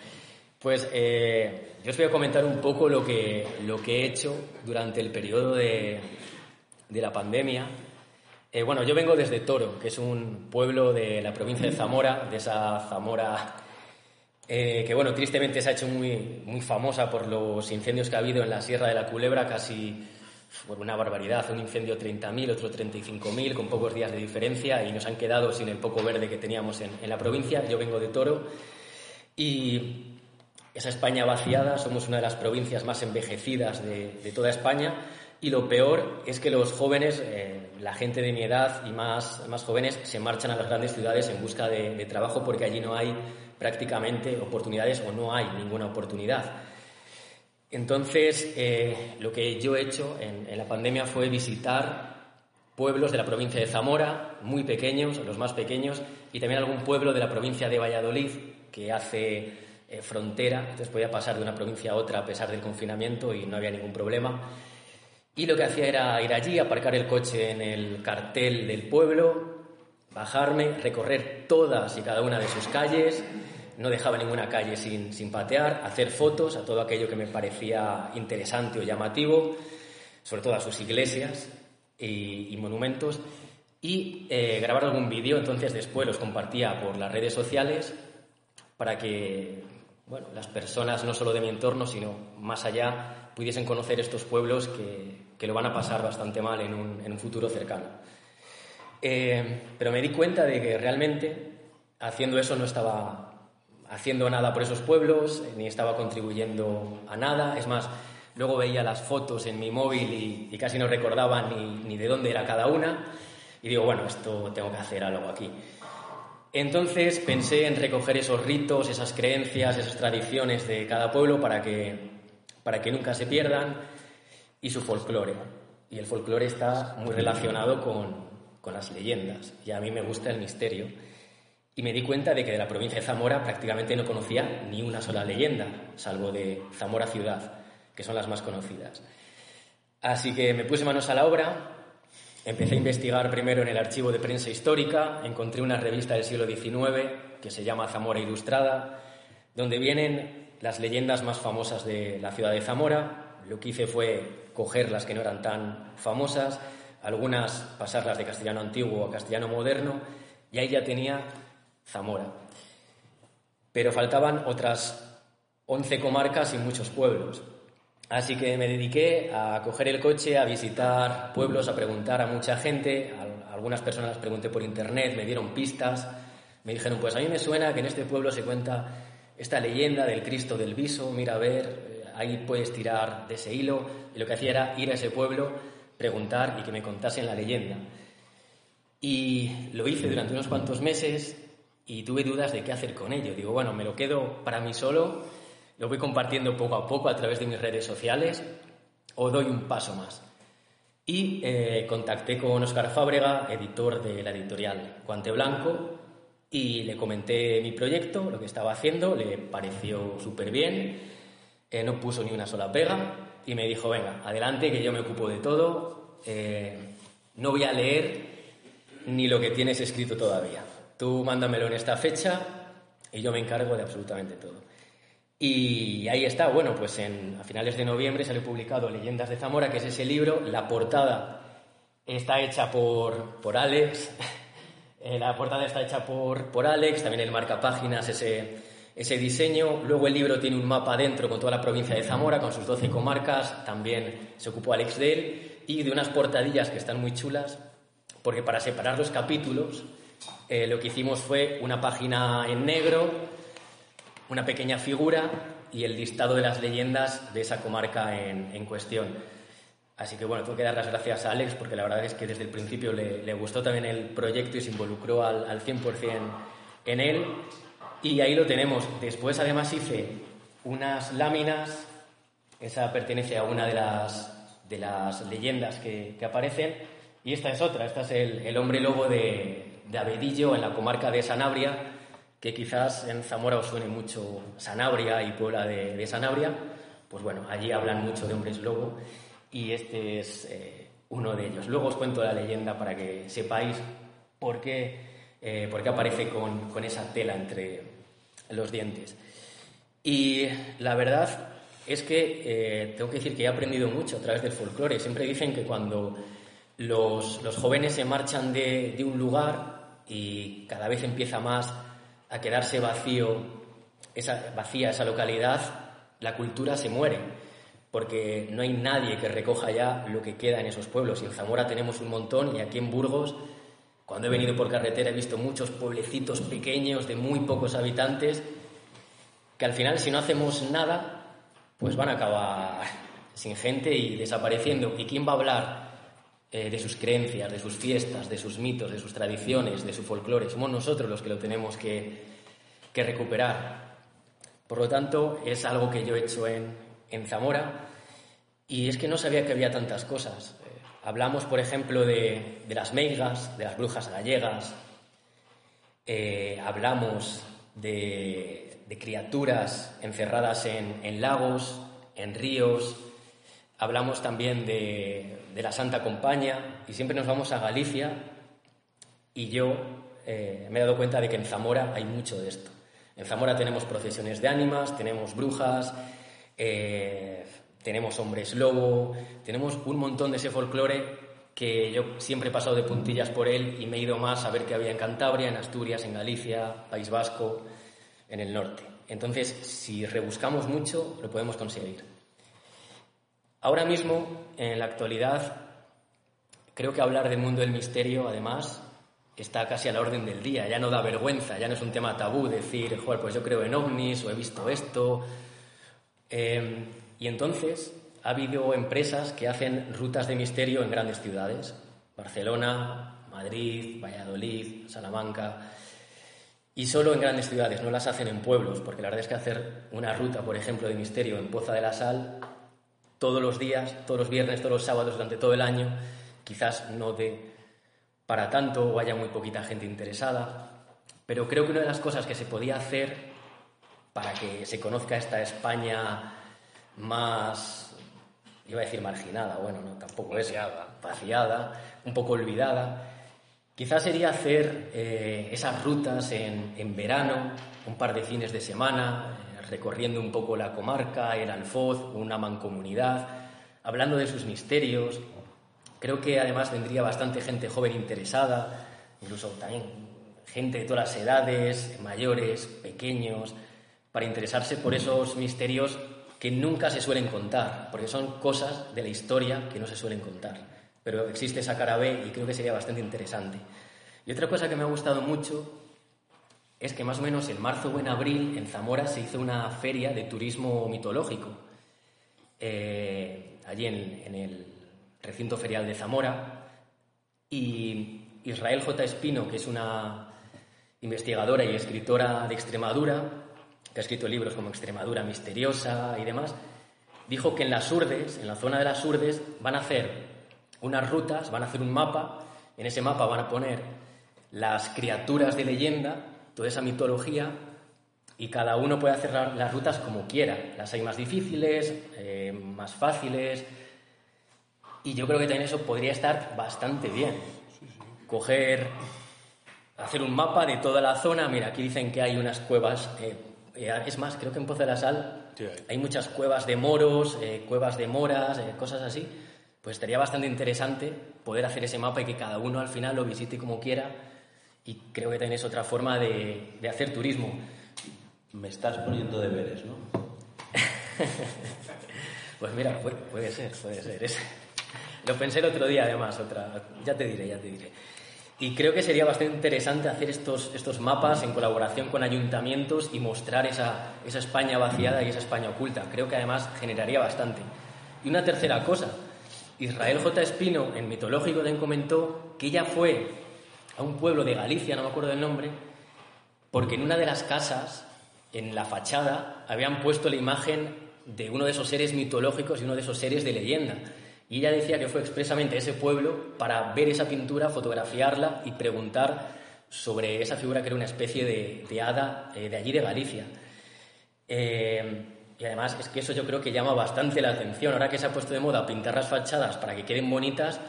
Pues eh, yo os voy a comentar un poco lo que, lo que he hecho durante el periodo de, de la pandemia. Eh, bueno, yo vengo desde Toro, que es un pueblo de la provincia de Zamora, de esa Zamora eh, que, bueno, tristemente se ha hecho muy, muy famosa por los incendios que ha habido en la Sierra de la Culebra, casi por una barbaridad, un incendio 30.000, otro 35.000, con pocos días de diferencia y nos han quedado sin el poco verde que teníamos en, la provincia. Yo vengo de Toro y esa España vaciada, somos una de las provincias más envejecidas de, toda España y lo peor es que los jóvenes, eh, la gente de mi edad y más, más jóvenes, se marchan a las grandes ciudades en busca de trabajo porque allí no hay prácticamente oportunidades o no hay ninguna oportunidad. Entonces, eh, lo que yo he hecho en, la pandemia fue visitar pueblos de la provincia de Zamora, muy pequeños, los más pequeños, y también algún pueblo de la provincia de Valladolid, que hace eh, frontera, entonces podía pasar de una provincia a otra a pesar del confinamiento y no había ningún problema. Y lo que hacía era ir allí, aparcar el coche en el cartel del pueblo, bajarme, recorrer todas y cada una de sus calles, no dejaba ninguna calle sin, sin, patear, hacer fotos a todo aquello que me parecía interesante o llamativo, sobre todo a sus iglesias y, monumentos, y eh, grabar algún vídeo, entonces después los compartía por las redes sociales para que bueno, las personas no solo de mi entorno, sino más allá, pudiesen conocer estos pueblos que, que lo van a pasar bastante mal en un, en un futuro cercano. Eh, pero me di cuenta de que realmente haciendo eso no estaba haciendo nada por esos pueblos, ni estaba contribuyendo a nada. Es más, luego veía las fotos en mi móvil y, casi no recordaba ni, ni, de dónde era cada una. Y digo, bueno, esto tengo que hacer algo aquí. Entonces pensé en recoger esos ritos, esas creencias, esas tradiciones de cada pueblo para que, para que nunca se pierdan y su folclore. Y el folclore está muy relacionado con, con las leyendas. Y a mí me gusta el misterio y me di cuenta de que de la provincia de Zamora prácticamente no conocía ni una sola leyenda, salvo de Zamora ciudad, que son las más conocidas. Así que me puse manos a la obra, empecé a investigar primero en el archivo de prensa histórica, encontré una revista del siglo XIX que se llama Zamora Ilustrada, donde vienen las leyendas más famosas de la ciudad de Zamora. Lo que hice fue coger las que no eran tan famosas, algunas pasarlas de castellano antiguo a castellano moderno, y ahí ya tenía Zamora. Pero faltaban otras 11 comarcas y muchos pueblos. Así que me dediqué a coger el coche, a visitar pueblos, a preguntar a mucha gente. A algunas personas pregunté por internet, me dieron pistas. Me dijeron, pues a mí me suena que en este pueblo se cuenta esta leyenda del Cristo del Viso. Mira, a ver, ahí puedes tirar de ese hilo. Y lo que hacía era ir a ese pueblo, preguntar y que me contasen la leyenda. Y lo hice durante unos cuantos meses y tuve dudas de qué hacer con ello. Digo, bueno, me lo quedo para mí solo, lo voy compartiendo poco a poco a través de mis redes sociales o doy un paso más. Y eh, contacté con Oscar Fábrega, editor de la editorial Guante Blanco, y le comenté mi proyecto, lo que estaba haciendo, le pareció súper bien, eh, no puso ni una sola pega y me dijo, venga, adelante, que yo me ocupo de todo, eh, no voy a leer ni lo que tienes escrito todavía. Tú mándamelo en esta fecha y yo me encargo de absolutamente todo. Y ahí está, bueno, pues en, a finales de noviembre salió publicado Leyendas de Zamora, que es ese libro. La portada está hecha por, por Alex. Eh, la portada está hecha por, por Alex, también el marcapáginas, ese, ese diseño. Luego el libro tiene un mapa dentro con toda la provincia de Zamora, con sus 12 comarcas. También se ocupó Alex de él. Y de unas portadillas que están muy chulas, porque para separar los capítulos eh, lo que hicimos fue una página en negro, una pequeña figura y el listado de las leyendas de esa comarca en, cuestión. Así que bueno, tengo que dar las gracias a Alex porque la verdad es que desde el principio le, gustó también el proyecto y se involucró al, al 100% en él. Y ahí lo tenemos. Después además hice unas láminas, esa pertenece a una de las, de las leyendas que, aparecen, y esta es otra, esta es el hombre lobo de, de Abedillo, en la comarca de Sanabria, que quizás en Zamora os suene mucho Sanabria y Puebla de, Sanabria, pues bueno, allí hablan mucho de hombres lobo y este es eh, uno de ellos. Luego os cuento la leyenda para que sepáis por qué, eh, por aparece con, con, esa tela entre los dientes. Y la verdad es que eh, tengo que decir que he aprendido mucho a través del folclore. Siempre dicen que cuando los, los jóvenes se marchan de, de un lugar, y cada vez empieza más a quedarse vacío, esa, vacía esa localidad, la cultura se muere. porque no hay nadie que recoja ya lo que queda en esos pueblos. Y en Zamora tenemos un montón y aquí en Burgos, cuando he venido por carretera he visto muchos pueblecitos pequeños de muy pocos habitantes que al final si no hacemos nada, pues van a acabar sin gente y desapareciendo. ¿Y quién va a hablar eh, de sus creencias, de sus fiestas, de sus mitos, de sus tradiciones, de su folclore? Somos nosotros los que lo tenemos que, que recuperar. Por lo tanto, es algo que yo he hecho en, en Zamora y es que no sabía que había tantas cosas. Hablamos, por ejemplo, de, de, las meigas, de las brujas gallegas, eh, hablamos de, de, criaturas encerradas en, en, lagos, en ríos, hablamos también de, de, la Santa Compañía y siempre nos vamos a Galicia y yo eh, me he dado cuenta de que en Zamora hay mucho de esto. En Zamora tenemos procesiones de ánimas, tenemos brujas, eh, tenemos hombres lobo, tenemos un montón de ese folclore que yo siempre he pasado de puntillas por él y me he ido más a ver qué había en Cantabria, en Asturias, en Galicia, País Vasco, en el norte. Entonces, si rebuscamos mucho, lo podemos conseguir. Ahora mismo, en la actualidad, creo que hablar del mundo del misterio, además, está casi a la orden del día. Ya no da vergüenza, ya no es un tema tabú decir, joder, pues yo creo en ovnis o he visto esto. Eh, y entonces ha habido empresas que hacen rutas de misterio en grandes ciudades. Barcelona, Madrid, Valladolid, Salamanca. Y solo en grandes ciudades, no las hacen en pueblos, porque la verdad es que hacer una ruta, por ejemplo, de misterio en Poza de la Sal, todos los días, todos los viernes, todos los sábados, durante todo el año, quizás no de para tanto o haya muy poquita gente interesada. Pero creo que una de las cosas que se podía hacer para que se conozca esta España más, iba a decir marginada, bueno, no, tampoco vaciada. es vaciada, un poco olvidada, quizás sería hacer eh, esas rutas en, en, verano, un par de fines de semana, eh, recorriendo un poco la comarca, el Alfoz, una mancomunidad, hablando de sus misterios. Creo que además vendría bastante gente joven interesada, incluso también gente de todas las edades, mayores, pequeños, para interesarse por esos misterios que nunca se suelen contar, porque son cosas de la historia que no se suelen contar. Pero existe esa cara B y creo que sería bastante interesante. Y otra cosa que me ha gustado mucho es que más o menos en marzo o en abril en Zamora se hizo una feria de turismo mitológico, eh, allí en, en el recinto ferial de Zamora, y Israel J. Espino, que es una investigadora y escritora de Extremadura, que ha escrito libros como Extremadura Misteriosa y demás, dijo que en las Urdes, en la zona de las Urdes, van a hacer unas rutas, van a hacer un mapa, en ese mapa van a poner las criaturas de leyenda, toda esa mitología, y cada uno puede hacer las rutas como quiera. Las hay más difíciles, eh, más fáciles, y yo creo que también eso podría estar bastante bien. Coger, hacer un mapa de toda la zona, mira, aquí dicen que hay unas cuevas. Eh, es más, creo que en Pozo de la Sal sí, hay. hay. muchas cuevas de moros, eh, cuevas de moras, eh, cosas así. Pues estaría bastante interesante poder hacer ese mapa y que cada uno al final lo visite como quiera. Y creo que también es otra forma de, de hacer turismo. Me estás poniendo deberes, ¿no? pues mira, puede, puede, ser, puede ser. Es... Lo pensé el otro día, además, otra. Ya te diré, ya te diré. Y creo que sería bastante interesante hacer estos, estos mapas en colaboración con ayuntamientos y mostrar esa, esa España vaciada y esa España oculta. Creo que además generaría bastante. Y una tercera cosa. Israel J. Espino, en Mitológico, también comentó que ella fue a un pueblo de Galicia, no me acuerdo del nombre, porque en una de las casas, en la fachada, habían puesto la imagen de uno de esos seres mitológicos y uno de esos seres de leyenda. Y ella decía que fue expresamente ese pueblo para ver esa pintura, fotografiarla y preguntar sobre esa figura que era una especie de, de hada eh, de allí de Galicia. Eh, y además es que eso yo creo que llama bastante la atención. Ahora que se ha puesto de moda pintar las fachadas para que queden bonitas,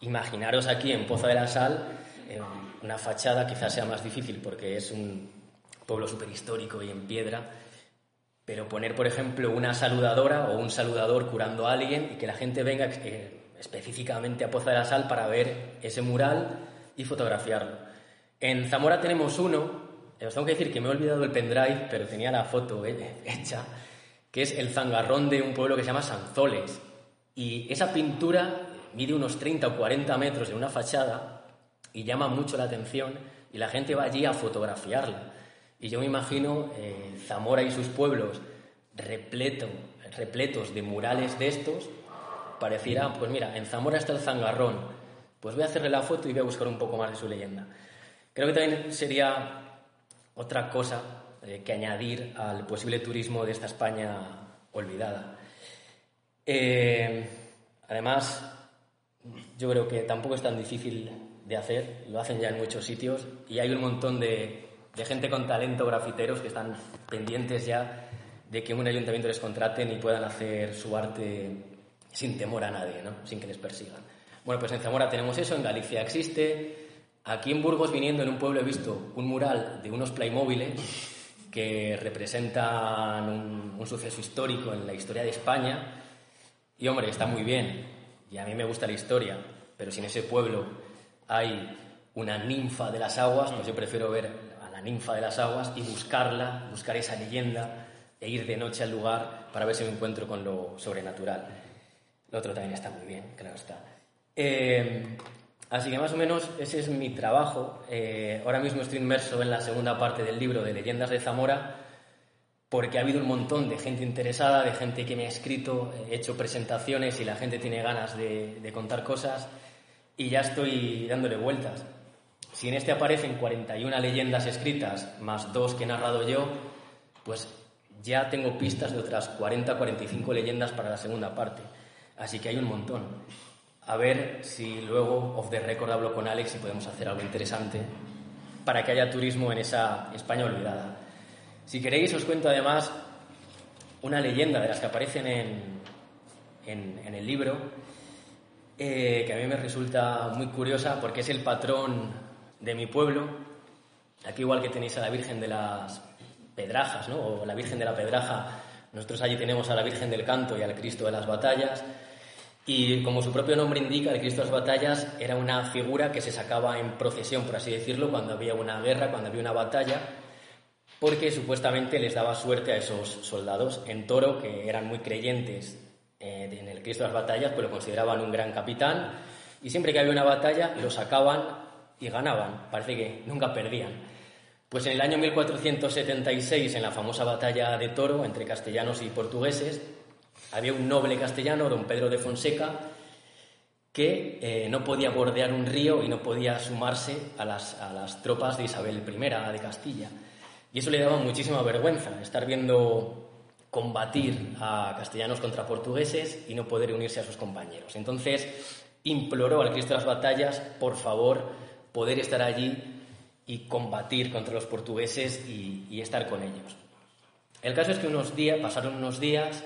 imaginaros aquí en Poza de la Sal eh, una fachada quizás sea más difícil porque es un pueblo superhistórico y en piedra pero poner, por ejemplo, una saludadora o un saludador curando a alguien y que la gente venga eh, específicamente a Poza de la Sal para ver ese mural y fotografiarlo. En Zamora tenemos uno, os tengo que decir que me he olvidado el pendrive, pero tenía la foto hecha, que es el zangarrón de un pueblo que se llama Sanzoles. Y esa pintura mide unos 30 o 40 metros en una fachada y llama mucho la atención y la gente va allí a fotografiarla. Y yo me imagino eh, Zamora y sus pueblos repleto, repletos de murales de estos. Pareciera, pues mira, en Zamora está el zangarrón, pues voy a hacerle la foto y voy a buscar un poco más de su leyenda. Creo que también sería otra cosa eh, que añadir al posible turismo de esta España olvidada. Eh, además, yo creo que tampoco es tan difícil de hacer, lo hacen ya en muchos sitios y hay un montón de, gente con talento grafiteros que están pendientes ya de que un ayuntamiento les contraten y puedan hacer su arte sin temor a nadie, ¿no? sin que les persigan. Bueno, pues en Zamora tenemos eso, en Galicia existe. Aquí en Burgos, viniendo en un pueblo, he visto un mural de unos playmóviles que representan un, un suceso histórico en la historia de España. Y hombre, está muy bien, y a mí me gusta la historia, pero si en ese pueblo hay una ninfa de las aguas, pues yo prefiero ver ninfa de las aguas y buscarla, buscar esa leyenda e ir de noche al lugar para ver si me encuentro con lo sobrenatural. Lo otro también está muy bien, claro está. Eh, así que más o menos ese es mi trabajo. Eh, ahora mismo estoy inmerso en la segunda parte del libro de Leyendas de Zamora porque ha habido un montón de gente interesada, de gente que me ha escrito, he hecho presentaciones y la gente tiene ganas de, contar cosas y ya estoy dándole vueltas. Si en este aparecen 41 leyendas escritas más dos que he narrado yo, pues ya tengo pistas de otras 40 45 leyendas para la segunda parte. Así que hay un montón. A ver si luego, off the record, hablo con Alex y podemos hacer algo interesante para que haya turismo en esa España olvidada. Si queréis, os cuento además una leyenda de las que aparecen en, el libro, eh, que a mí me resulta muy curiosa porque es el patrón de mi pueblo. Aquí igual que tenéis a la Virgen de las Pedrajas, ¿no? o la Virgen de la Pedraja, nosotros allí tenemos a la Virgen del Canto y al Cristo de las Batallas. Y como su propio nombre indica, el Cristo de las Batallas era una figura que se sacaba en procesión, por así decirlo, cuando había una guerra, cuando había una batalla porque supuestamente les daba suerte a esos soldados en Toro, que eran muy creyentes eh, en el Cristo de las batallas, pues lo consideraban un gran capitán, y siempre que había una batalla lo sacaban y ganaban, parece que nunca perdían. Pues en el año 1476, en la famosa batalla de Toro entre castellanos y portugueses, había un noble castellano, don Pedro de Fonseca, que eh, no podía bordear un río y no podía sumarse a las, a las tropas de Isabel I de Castilla. Y eso le daba muchísima vergüenza, estar viendo combatir a castellanos contra portugueses y no poder unirse a sus compañeros. Entonces imploró al Cristo de las batallas, por favor, poder estar allí y combatir contra los portugueses y, estar con ellos. El caso es que unos días, pasaron unos días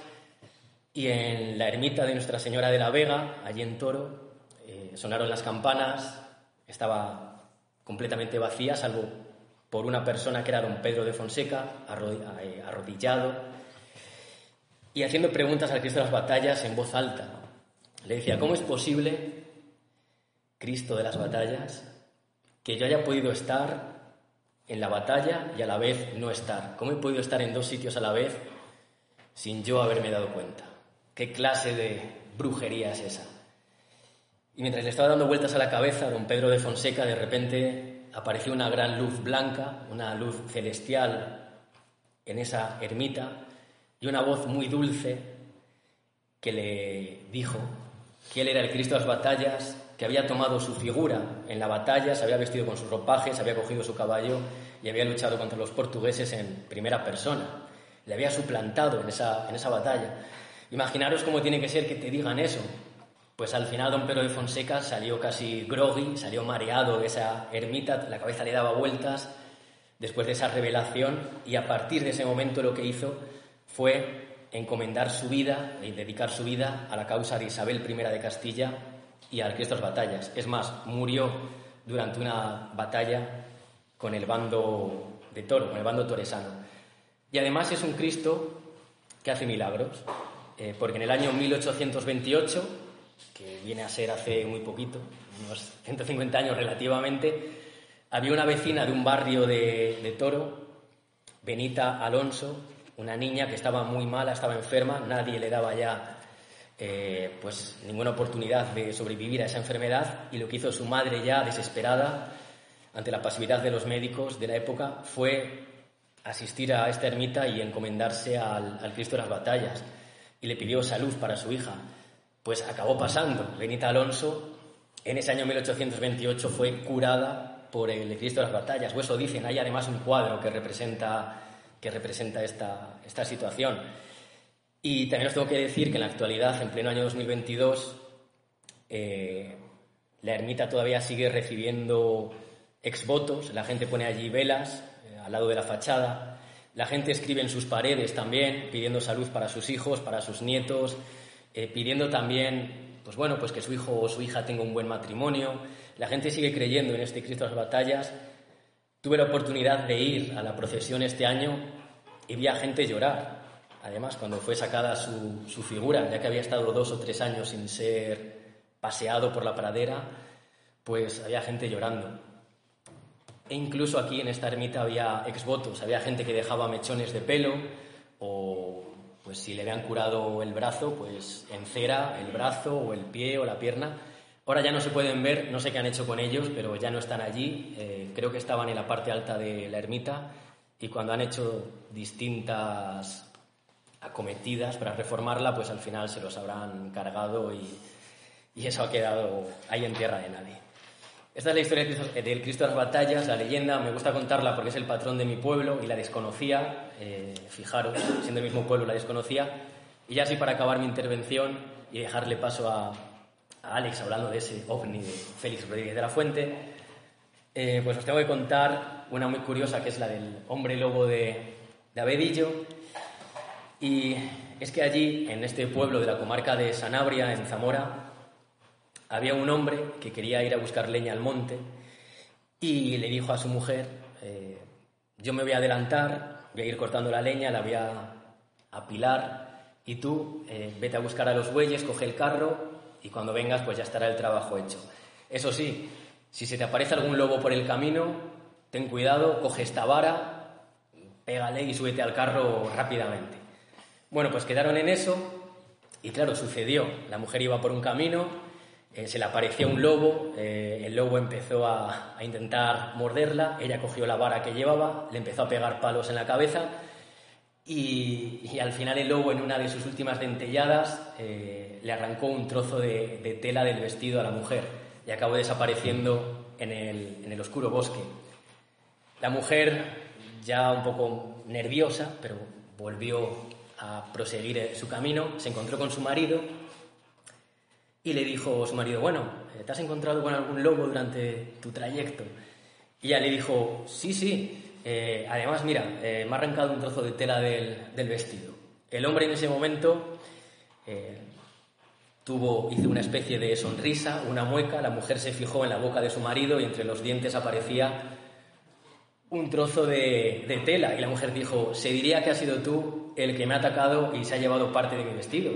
y en la ermita de Nuestra Señora de la Vega, allí en Toro, eh, sonaron las campanas, estaba completamente vacía, salvo por una persona que era don Pedro de Fonseca, eh, arrodillado, y haciendo preguntas al Cristo de las batallas en voz alta. Le decía, ¿cómo es posible, Cristo de las batallas, que yo haya podido estar en la batalla y a la vez no estar? ¿Cómo he podido estar en dos sitios a la vez sin yo haberme dado cuenta? ¿Qué clase de brujería es esa? Y mientras le estaba dando vueltas a la cabeza, don Pedro de Fonseca de repente apareció una gran luz blanca, una luz celestial en esa ermita y una voz muy dulce que le dijo que él era el Cristo de las batallas, que había tomado su figura en la batalla, se había vestido con sus ropajes, había cogido su caballo y había luchado contra los portugueses en primera persona. Le había suplantado en esa, en esa batalla. Imaginaros cómo tiene que ser que te digan eso, pues al final don Pedro de Fonseca salió casi groggy, salió mareado de esa ermita, la cabeza le daba vueltas después de esa revelación y a partir de ese momento lo que hizo fue encomendar su vida y dedicar su vida a la causa de Isabel I de Castilla y al de las batallas. Es más, murió durante una batalla con el bando de Toro, con el bando toresano. Y además es un Cristo que hace milagros, eh, porque en el año 1828 que viene a ser hace muy poquito, unos 150 años relativamente, había una vecina de un barrio de, Toro, Benita Alonso, una niña que estaba muy mala, estaba enferma, nadie le daba ya eh, pues ninguna oportunidad de sobrevivir a esa enfermedad y lo que hizo su madre ya desesperada ante la pasividad de los médicos de la época fue asistir a esta ermita y encomendarse al, al Cristo de las batallas y le pidió salud para su hija. Pues acabó pasando. Benita Alonso en ese año 1828 fue curada por el Cristo de las batallas. O eso dicen. Hay además un cuadro que representa, que representa esta, esta situación. Y también os tengo que decir que en la actualidad, en pleno año 2022, eh, la ermita todavía sigue recibiendo exvotos. La gente pone allí velas eh, al lado de la fachada. La gente escribe en sus paredes también, pidiendo salud para sus hijos, para sus nietos, eh, pidiendo también pues bueno, pues que su hijo o su hija tenga un buen matrimonio. La gente sigue creyendo en este Cristo de las batallas. Tuve la oportunidad de ir a la procesión este año y vi a gente llorar. Además, cuando fue sacada su, su figura, ya que había estado dos o tres años sin ser paseado por la pradera, pues había gente llorando. E incluso aquí en esta ermita había exvotos, había gente que dejaba mechones de pelo o pues si le habían curado el brazo, pues en cera el brazo o el pie o la pierna. Ahora ya no se pueden ver, no sé qué han hecho con ellos, pero ya no están allí. Eh, creo que estaban en la parte alta de la ermita y cuando han hecho distintas acometidas para reformarla, pues al final se los habrán cargado y, y eso ha quedado ahí en tierra de nadie. Esta es la historia del Cristo de las batallas, la leyenda, me gusta contarla porque es el patrón de mi pueblo y la desconocía, eh, fijaros, siendo el mismo pueblo la desconocía. Y ya así para acabar mi intervención y dejarle paso a, Alex hablando de ese ovni de Félix Rodríguez de la Fuente, eh, pues os tengo que contar una muy curiosa que es la del hombre lobo de, de Abedillo. Y es que allí, en este pueblo de la comarca de Sanabria, en Zamora, había un hombre que quería ir a buscar leña al monte y le dijo a su mujer, eh, yo me voy a adelantar, voy a ir cortando la leña, la voy a apilar y tú eh, vete a buscar a los bueyes, coge el carro y cuando vengas pues ya estará el trabajo hecho. Eso sí, si se te aparece algún lobo por el camino, ten cuidado, coge esta vara, pégale y súbete al carro rápidamente. Bueno, pues quedaron en eso y claro, sucedió. La mujer iba por un camino, eh, se le apareció un lobo, eh, el lobo empezó a, intentar morderla, ella cogió la vara que llevaba, le empezó a pegar palos en la cabeza y, al final el lobo en una de sus últimas dentelladas eh, le arrancó un trozo de, tela del vestido a la mujer y acabó desapareciendo en el, en el oscuro bosque. La mujer, ya un poco nerviosa, pero volvió a proseguir su camino, se encontró con su marido y le dijo su marido, bueno, eh, ¿te has encontrado con algún lobo durante tu trayecto? Y ella le dijo, sí, sí, eh, además, mira, eh, me ha arrancado un trozo de tela del, vestido. El hombre en ese momento tuvo, hizo una especie de sonrisa, una mueca, la mujer se fijó en la boca de su marido y entre los dientes aparecía un trozo de, de tela. Y la mujer dijo, se diría que has sido tú el que me ha atacado y se ha llevado parte de mi vestido.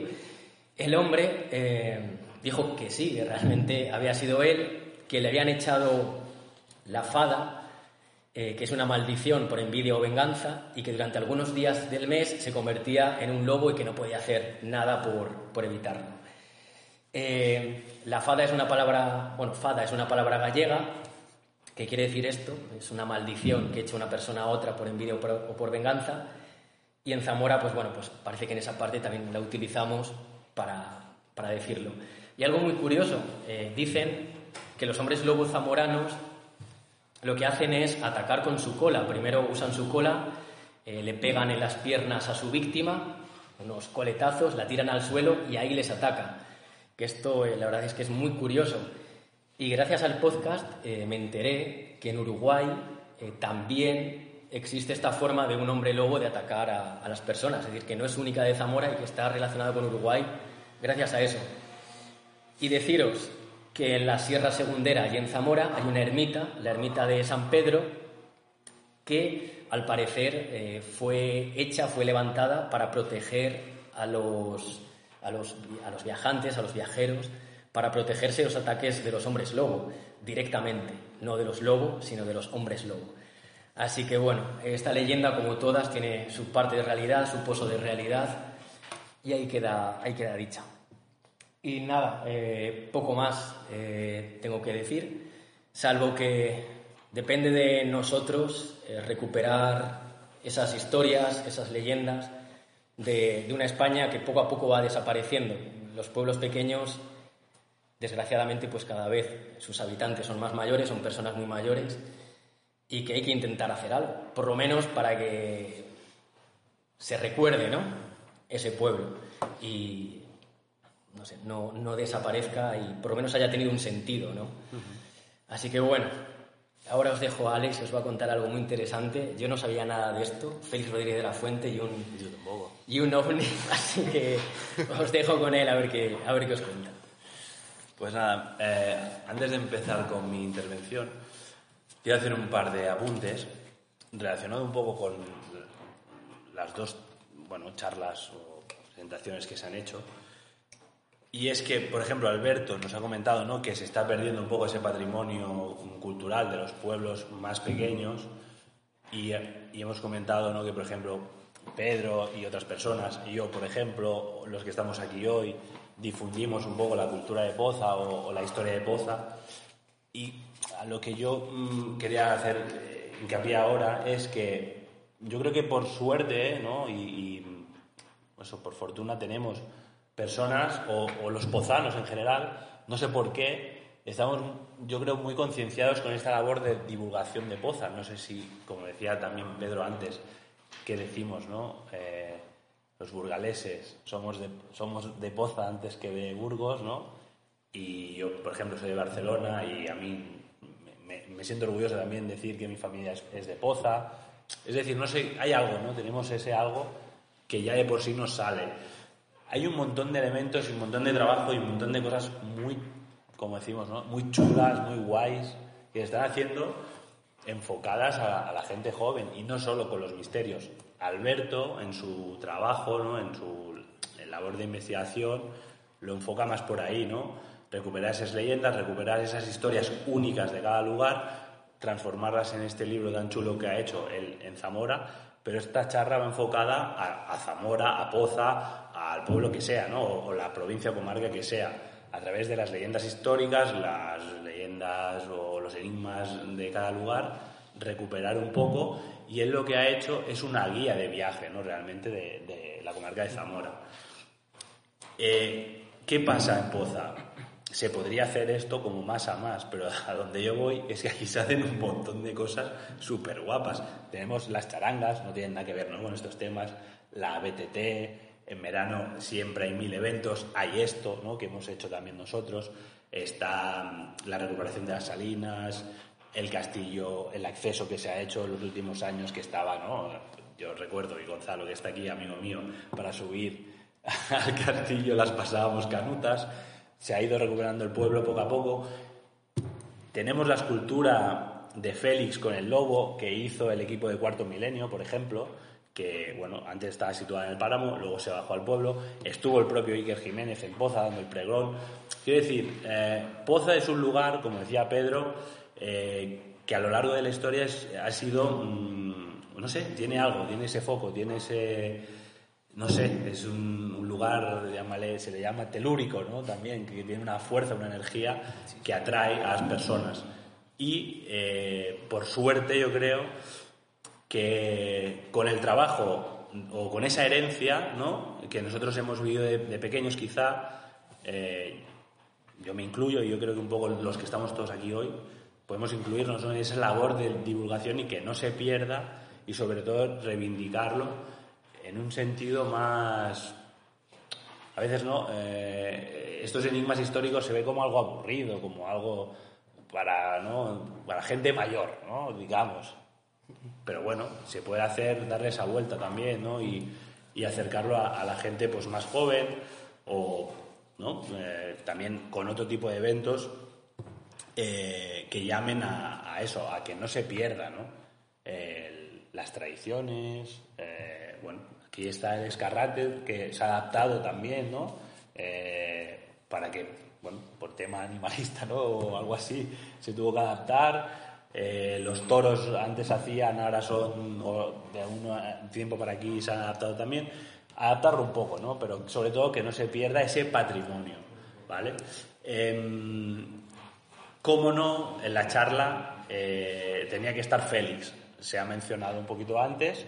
El hombre dijo que sí, que realmente había sido él, que le habían echado la fada, eh, que es una maldición por envidia o venganza, y que durante algunos días del mes se convertía en un lobo y que no podía hacer nada por, evitarlo. Eh, la fada es una palabra, bueno, fada es una palabra gallega, que quiere decir esto, es una maldición que echa una persona a otra por envidia o por, venganza, y en Zamora, pues bueno, pues parece que en esa parte también la utilizamos para, para decirlo. Y algo muy curioso, eh, dicen que los hombres lobos zamoranos lo que hacen es atacar con su cola. Primero usan su cola, eh, le pegan en las piernas a su víctima, unos coletazos, la tiran al suelo y ahí les atacan. Que esto, eh, la verdad es que es muy curioso. Y gracias al podcast me enteré que en Uruguay también existe esta forma de un hombre lobo de atacar a, las personas. Es decir, que no es única de Zamora y que está relacionado con Uruguay gracias a eso. Y deciros que en la Sierra Segundera y en Zamora hay una ermita, la ermita de San Pedro, que al parecer eh, fue hecha, fue levantada para proteger a los, a los, a los viajantes, a los viajeros, para protegerse de los ataques de los hombres lobo, directamente, no de los lobos, sino de los hombres lobo. Así que bueno, esta leyenda, como todas, tiene su parte de realidad, su pozo de realidad, y ahí queda, ahí queda dicha. Y nada, eh, poco más eh, tengo que decir, salvo que depende de nosotros eh, recuperar esas historias, esas leyendas de, de una España que poco a poco va desapareciendo. Los pueblos pequeños, desgraciadamente, pues cada vez sus habitantes son más mayores, son personas muy mayores, y que hay que intentar hacer algo, por lo menos para que se recuerde, ¿no? Ese pueblo y no, sé, no, no desaparezca y por lo menos haya tenido un sentido, ¿no? Así que bueno, ahora os dejo a Alex, os va a contar algo muy interesante. Yo no sabía nada de esto, Félix Rodríguez de la Fuente y un, y un ovni, así que os dejo con él a ver qué, a ver qué os cuenta. Pues nada, eh, antes de empezar con mi intervención, quiero hacer un par de apuntes relacionado un poco con las dos bueno, charlas o presentaciones que se han hecho. Y es que, por ejemplo, Alberto nos ha comentado ¿no? que se está perdiendo un poco ese patrimonio cultural de los pueblos más pequeños y, y hemos comentado ¿no? que, por ejemplo, Pedro y otras personas, y yo, por ejemplo, los que estamos aquí hoy, difundimos un poco la cultura de Poza o, o la historia de Poza. Y a lo que yo mm, quería hacer eh, hincapié ahora es que yo creo que por suerte, ¿no? Y, y, eso, por fortuna tenemos personas o, o los pozanos en general, no sé por qué, estamos yo creo muy concienciados con esta labor de divulgación de Poza. No sé si, como decía también Pedro antes, que decimos, ¿no? Eh, los burgaleses somos de, somos de Poza antes que de Burgos, ¿no? Y yo, por ejemplo, soy de Barcelona y a mí me, siento orgulloso también de decir que mi familia es, de Poza. Es decir, no sé, hay algo, ¿no? Tenemos ese algo que ya de por sí nos sale. Hay un montón de elementos un montón de trabajo y un montón de cosas muy, como decimos, ¿no? Muy chulas, muy guays, que están haciendo enfocadas a, a la gente joven y no solo con los misterios. Alberto, en su trabajo, ¿no? En su labor de investigación, lo enfoca más por ahí, ¿no? Recuperar esas leyendas, recuperar esas historias únicas de cada lugar, transformarlas en este libro tan chulo que ha hecho él en Zamora, pero esta charla va enfocada a, Zamora, a Poza, al pueblo que sea, ¿no? O, la provincia o comarca que sea, a través de las leyendas históricas, las leyendas o los enigmas de cada lugar, recuperar un poco, y él lo que ha hecho es una guía de viaje, ¿no? Realmente de, de la comarca de Zamora. Eh, ¿Qué pasa en Poza? Se podría hacer esto como más a más, pero a donde yo voy es que aquí se hacen un montón de cosas súper guapas. Tenemos las charangas, no tienen nada que ver ¿no? con estos temas, la BTT, en verano siempre hay mil eventos, hay esto ¿no? que hemos hecho también nosotros, está la recuperación de las salinas, el castillo, el acceso que se ha hecho en los últimos años que estaba, ¿no? yo recuerdo, y Gonzalo que está aquí, amigo mío, para subir al castillo las pasábamos canutas, se ha ido recuperando el pueblo poco a poco. Tenemos la escultura de Félix con el lobo que hizo el equipo de Cuarto Milenio, por ejemplo, que bueno, antes estaba situada en el páramo, luego se bajó al pueblo. Estuvo el propio Iker Jiménez en Poza dando el pregón. Quiero decir, eh, Poza es un lugar, como decía Pedro, eh, que a lo largo de la historia es, ha sido, mmm, no sé, tiene algo, tiene ese foco, tiene ese no sé, es un, lugar, se le llama telúrico, ¿no? También, que tiene una fuerza, una energía que atrae a las personas. Y eh, por suerte yo creo que con el trabajo o con esa herencia, ¿no? Que nosotros hemos vivido de, de pequeños quizá, eh, yo me incluyo y yo creo que un poco los que estamos todos aquí hoy, podemos incluirnos en esa labor de divulgación y que no se pierda y sobre todo reivindicarlo en un sentido más... A veces no, eh, estos enigmas históricos se ve como algo aburrido, como algo para, ¿no? para gente mayor, ¿no? digamos. Pero bueno, se puede hacer, darle esa vuelta también, ¿no? Y, y acercarlo a, la gente pues, más joven o ¿no? Eh, también con otro tipo de eventos eh, que llamen a, eso, a que no se pierda ¿no? Las tradiciones, bueno, aquí está el escarrate que se ha adaptado también, ¿no? Eh, para que, bueno, por tema animalista, ¿no? O algo así, se tuvo que adaptar. eh, los toros antes hacían, ahora son, o de un tiempo para aquí se han adaptado también, adaptarlo un poco, ¿no? Pero sobre todo que no se pierda ese patrimonio, ¿vale? Em, cómo no, en la charla eh, tenía que estar Félix, se ha mencionado un poquito antes,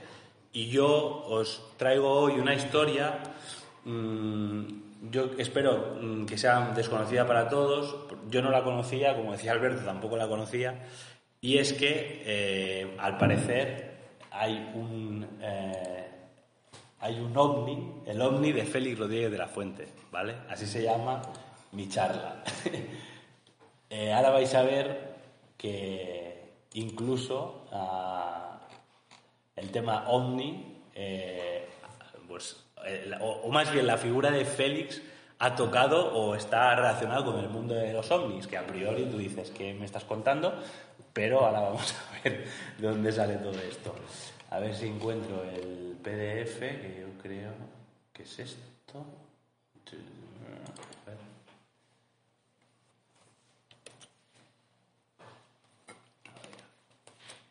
y yo os traigo hoy una historia, mm, yo espero mm, que sea desconocida para todos, yo no la conocía, como decía Alberto, tampoco la conocía, y es que eh, al parecer hay un, eh, hay un ovni, el ovni de Félix Rodríguez de la Fuente, ¿vale? Así se llama mi charla. Eh, ahora vais a ver que incluso el tema ovni, pues, o, más bien la figura de Félix ha tocado o está relacionado con el mundo de los ovnis, que a priori tú dices, ¿qué me estás contando? Pero ahora vamos a ver de dónde sale todo esto. A ver si encuentro el PDF, que yo creo que es esto.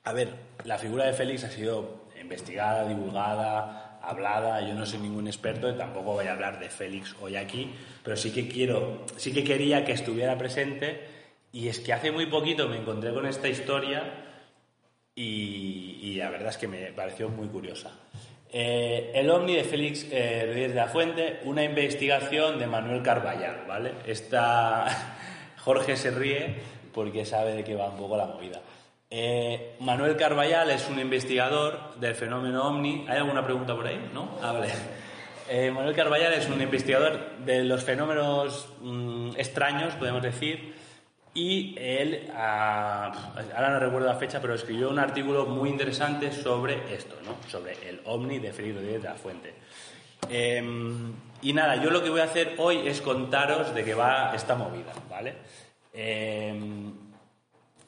A ver, la figura de Félix ha sido investigada, divulgada, hablada. Yo no soy ningún experto y tampoco voy a hablar de Félix hoy aquí, pero sí que quiero, sí que quería que estuviera presente y es que hace muy poquito me encontré con esta historia y, la verdad es que me pareció muy curiosa. Eh, el OVNI de Félix eh, de la Fuente, una investigación de Manuel Carballal, ¿vale? Está Jorge se ríe porque sabe de qué va un poco la movida. Eh, Manuel Carballal es un investigador del fenómeno OVNI. ¿Hay alguna pregunta por ahí? ¿No? Ah, vale. Manuel Carballal es un investigador de los fenómenos mm, extraños, podemos decir, y él, ah, ahora no recuerdo la fecha, pero escribió un artículo muy interesante sobre esto, ¿no? sobre el ovni de Félix Rodríguez de la Fuente. Em, y nada, yo lo que voy a hacer hoy es contaros de qué va esta movida, ¿vale?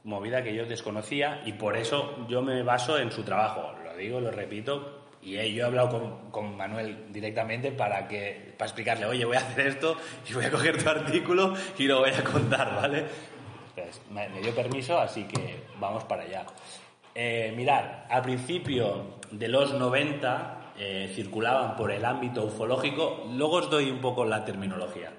Movida que yo desconocía y por eso yo me baso en su trabajo, lo digo, lo repito, y yo he hablado con, con, Manuel directamente para, que, para explicarle, oye, voy a hacer esto y voy a coger tu artículo y lo voy a contar, ¿vale? Pues me, dio permiso, así que vamos para allá. Eh, mirad, al principio de los 90 eh, circulaban por el ámbito ufológico, luego os doy un poco la terminología,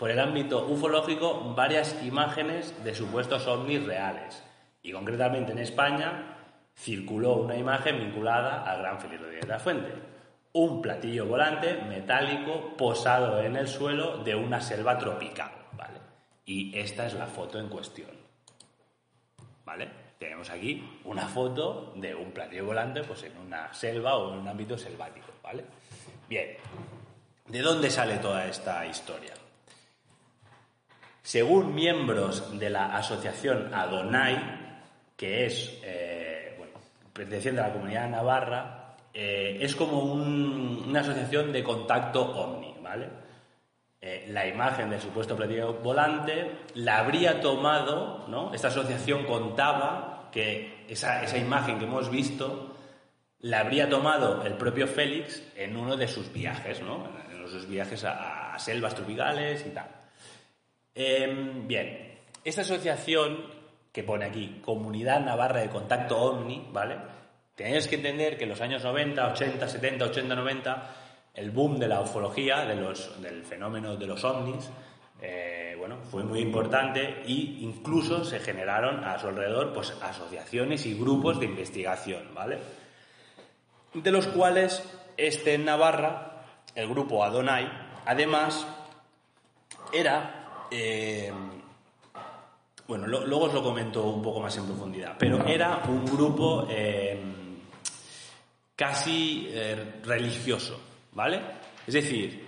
por el ámbito ufológico varias imágenes de supuestos ovnis reales. Y concretamente en España circuló una imagen vinculada al Gran Felipe de la Fuente. Un platillo volante metálico posado en el suelo de una selva tropical. Y esta es la foto en cuestión. ¿Vale? Tenemos aquí una foto de un platillo volante pues en una selva o en un ámbito selvático, ¿vale? Bien. ¿De dónde sale toda esta historia? Según miembros de la asociación Adonai, que es, eh, perteneciente a la comunidad de Navarra, eh, es como una asociación de contacto ovni, ¿vale? Eh, la imagen del supuesto platillo volante, la habría tomado, ¿no? Esta asociación contaba que esa, imagen que hemos visto la habría tomado el propio Félix en uno de sus viajes, ¿no? En sus viajes a, selvas tropicales y tal. Em, bien, esta asociación que pone aquí, Comunidad Navarra de Contacto OVNI, ¿vale? Tenéis que entender que en los años 90, 80, 70, 80, 90 el boom de la ufología, de los, del fenómeno de los ovnis, eh, bueno, fue muy importante e incluso se generaron a su alrededor pues, asociaciones y grupos de investigación, ¿vale? De los cuales este en Navarra, el grupo Adonai, además era, eh, bueno, luego os lo comento un poco más en profundidad, pero era un grupo eh, casi religioso, ¿vale? Es decir,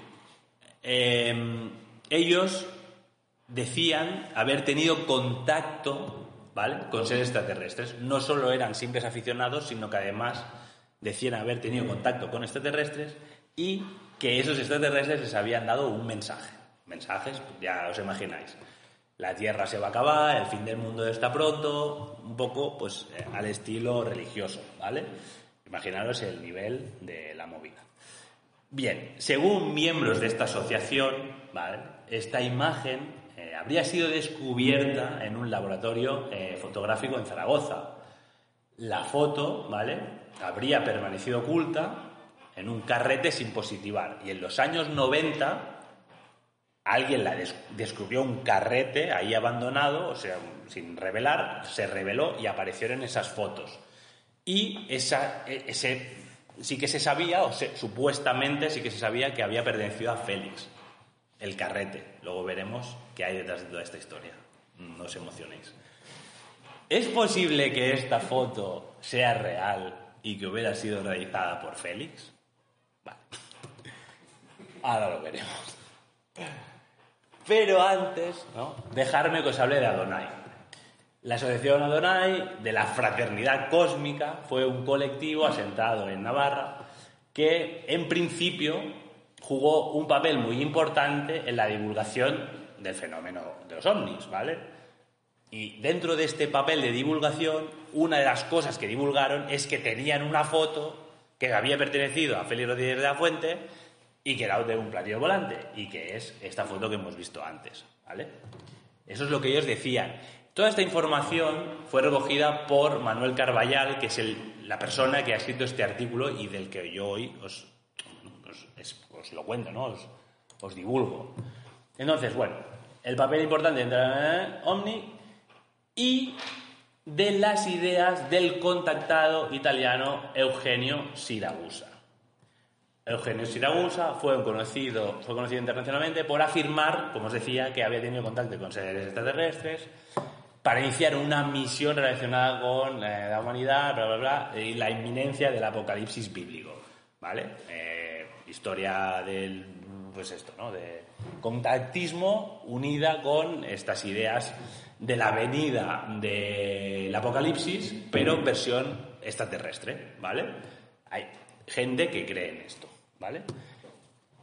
ellos decían haber tenido contacto, ¿vale? Con seres extraterrestres. No solo eran simples aficionados, sino que además decían haber tenido contacto con extraterrestres y que esos extraterrestres les habían dado un mensaje. Mensajes, ya os imagináis. La Tierra se va a acabar, el fin del mundo está pronto, un poco pues eh, al estilo religioso, ¿vale? Imaginaros el nivel de la movida. Bien, según miembros de esta asociación, esta imagen eh, habría sido descubierta en un laboratorio eh, fotográfico en Zaragoza. La foto, ¿vale? Habría permanecido oculta en un carrete sin positivar. Y en los años 90 alguien la descubrió un carrete ahí abandonado, o sea, sin revelar, se reveló y aparecieron esas fotos. Y esa, e, ese sí que se sabía, o supuestamente sí que se sabía que había pertenecido a Félix, el carrete. Luego veremos qué hay detrás de toda esta historia. No os emocionéis. ¿Es posible que esta foto sea real y que hubiera sido realizada por Félix? Vale. Ahora lo veremos. Pero antes. Dejarme que os hable de Adonai. La Asociación Adonai de la Fraternidad Cósmica fue un colectivo asentado en Navarra que en principio jugó un papel muy importante en la divulgación del fenómeno de los ovnis, ¿vale? Y dentro de este papel de divulgación, una de las cosas que divulgaron es que tenían una foto que había pertenecido a Félix Rodríguez de la Fuente y que era de un platillo volante, y que es esta foto que hemos visto antes, ¿vale? Eso es lo que ellos decían. Toda esta información fue recogida por Manuel Carballal, que es la persona que ha escrito este artículo y del que yo hoy os, lo cuento, ¿no? Os, divulgo. Entonces, bueno, el papel importante de Omni y de las ideas del contactado italiano Eugenio Siragusa. Eugenio Siragusa fue, conocido, fue conocido internacionalmente por afirmar, como os decía, que había tenido contacto con seres extraterrestres, para iniciar una misión relacionada con eh, la humanidad, bla, bla, bla, y la inminencia del apocalipsis bíblico, ¿vale? Eh, historia del, pues esto, ¿no? De contactismo unida con estas ideas de la venida del apocalipsis, pero en versión extraterrestre, ¿vale? Hay gente que cree en esto,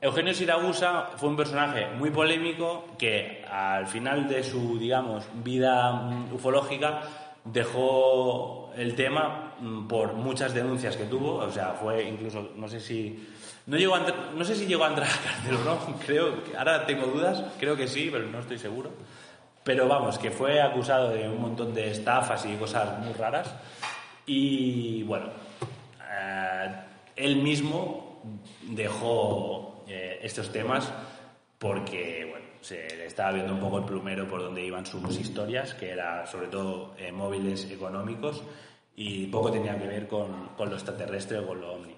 Eugenio Siragusa fue un personaje muy polémico que al final de su, digamos, vida mm, ufológica dejó el tema mm, por muchas denuncias que tuvo, o sea, fue incluso, no sé si, no, llegó no sé si llegó a entrar a cárcel o no, creo, que, ahora tengo dudas, creo que sí, pero no estoy seguro. Pero vamos, que fue acusado de un montón de estafas y cosas muy raras. Y bueno, eh, él mismo dejó eh, estos temas porque, bueno, se estaba viendo un poco el plumero por donde iban sus historias, que era sobre todo eh, móviles económicos y poco tenía que ver con, con lo extraterrestre o con lo ovni.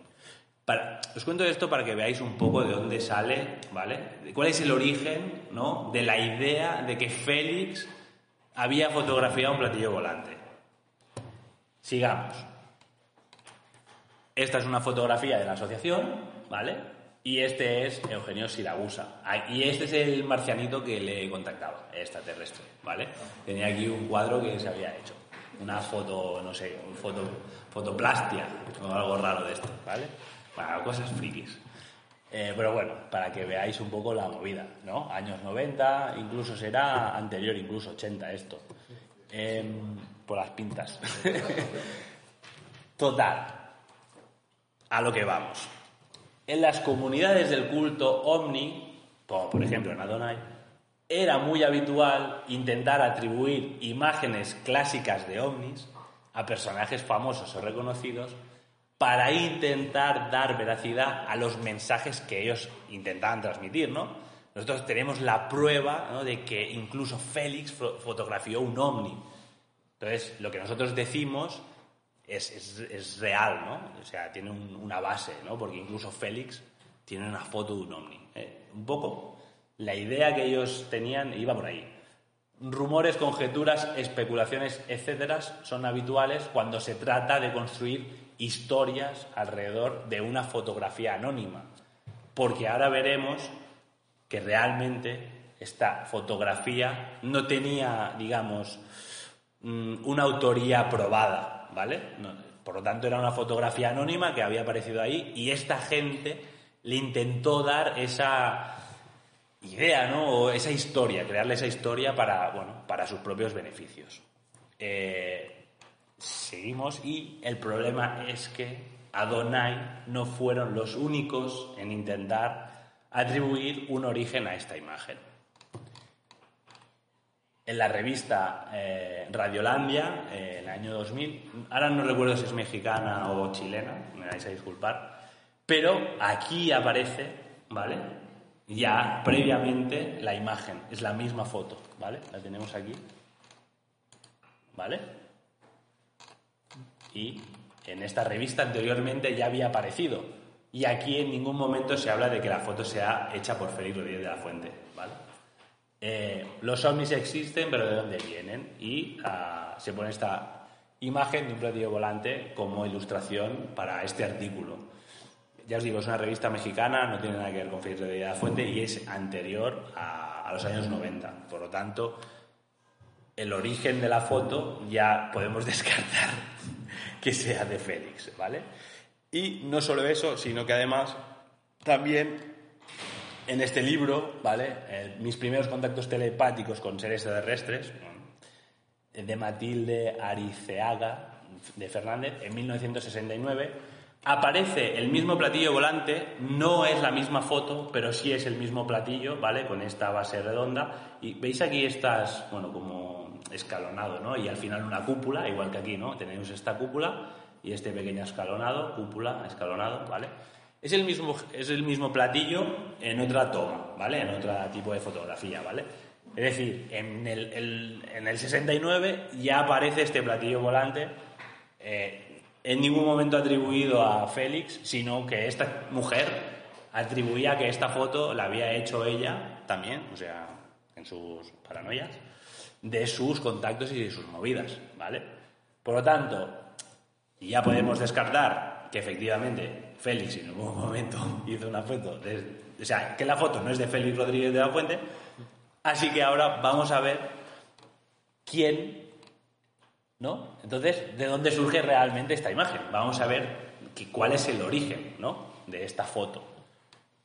Para, os cuento esto para que veáis un poco de dónde sale, ¿vale? ¿Cuál es el origen, ¿no? De la idea de que Félix había fotografiado un platillo volante. Sigamos. Esta es una fotografía de la asociación, ¿vale? Y este es Eugenio Siragusa. Ah, y este es el marcianito que le contactaba, extraterrestre, ¿vale? Tenía aquí un cuadro que se había hecho. Una foto, no sé, un foto, fotoplastia o algo raro de esto, ¿vale? Para cosas frikis. Eh, pero bueno, para que veáis un poco la movida, ¿no? Años 90, incluso será anterior, incluso 80 esto. Em, por las pintas. Total. A lo que vamos en las comunidades del culto omni, como por ejemplo en Adonai, era muy habitual intentar atribuir imágenes clásicas de ovnis a personajes famosos o reconocidos para intentar dar veracidad a los mensajes que ellos intentaban transmitir, ¿no? Nosotros tenemos la prueba de que incluso Félix fotografió un ovni. Entonces, lo que nosotros decimos es, real, ¿no? O sea, tiene una base, ¿no? Porque incluso Félix tiene una foto de un ovni. ¿eh? Un poco la idea que ellos tenían iba por ahí. Rumores, conjeturas, especulaciones, etcétera, son habituales cuando se trata de construir historias alrededor de una fotografía anónima. Porque ahora veremos que realmente esta fotografía no tenía, digamos, mm, una autoría probada ¿vale? por lo tanto, era una fotografía anónima que había aparecido ahí y esta gente le intentó dar esa idea, ¿no? O esa historia, crearle esa historia para, bueno, para sus propios beneficios. Eh, seguimos y el problema es que Adonai no fueron los únicos en intentar atribuir un origen a esta imagen. En la revista eh, Radiolandia, eh, en el año 2000. Ahora no recuerdo si es mexicana o chilena, me vais a disculpar. Pero aquí aparece, ¿vale? Ya previamente la imagen, es la misma foto, ¿vale? La tenemos aquí. ¿Vale? Y en esta revista anteriormente ya había aparecido. Y aquí en ningún momento se habla de que la foto sea hecha por Félix Rodríguez de la Fuente, ¿vale? Eh, los ovnis existen, pero ¿de dónde vienen? Y ah, se pone esta imagen de un platillo volante como ilustración para este artículo. Ya os digo, es una revista mexicana, no tiene nada que ver con Rodríguez de la Fuente y es anterior a, a los años 90. Por lo tanto, el origen de la foto ya podemos descartar que sea de Félix, ¿vale? Y no solo eso, sino que además también en este libro, ¿vale? Eh, mis primeros contactos telepáticos con seres terrestres, de Matilde Ariceaga de Fernández, en 1969, aparece el mismo platillo volante, no es la misma foto, pero sí es el mismo platillo, ¿vale? Con esta base redonda. Y veis aquí estas, bueno, como escalonado, ¿no? Y al final una cúpula, igual que aquí, ¿no? Tenemos esta cúpula y este pequeño escalonado, cúpula, escalonado, ¿vale? Es el mismo, es el mismo platillo en otra toma, ¿vale? En otro tipo de fotografía, ¿vale? Es decir, en el, en el 69 ya aparece este platillo volante, eh, en ningún momento atribuido a Félix, sino que esta mujer atribuía que esta foto la había hecho ella también, o sea, en sus paranoias, de sus contactos y de sus movidas, ¿vale? Por lo tanto, ya podemos descartar que efectivamente Félix en algún momento hizo una foto, o sea, que la foto no es de Félix Rodríguez de la Fuente, así que ahora vamos a ver quién, ¿no? Entonces, ¿de dónde surge realmente esta imagen? Vamos a ver cuál es el origen, ¿no? De esta foto,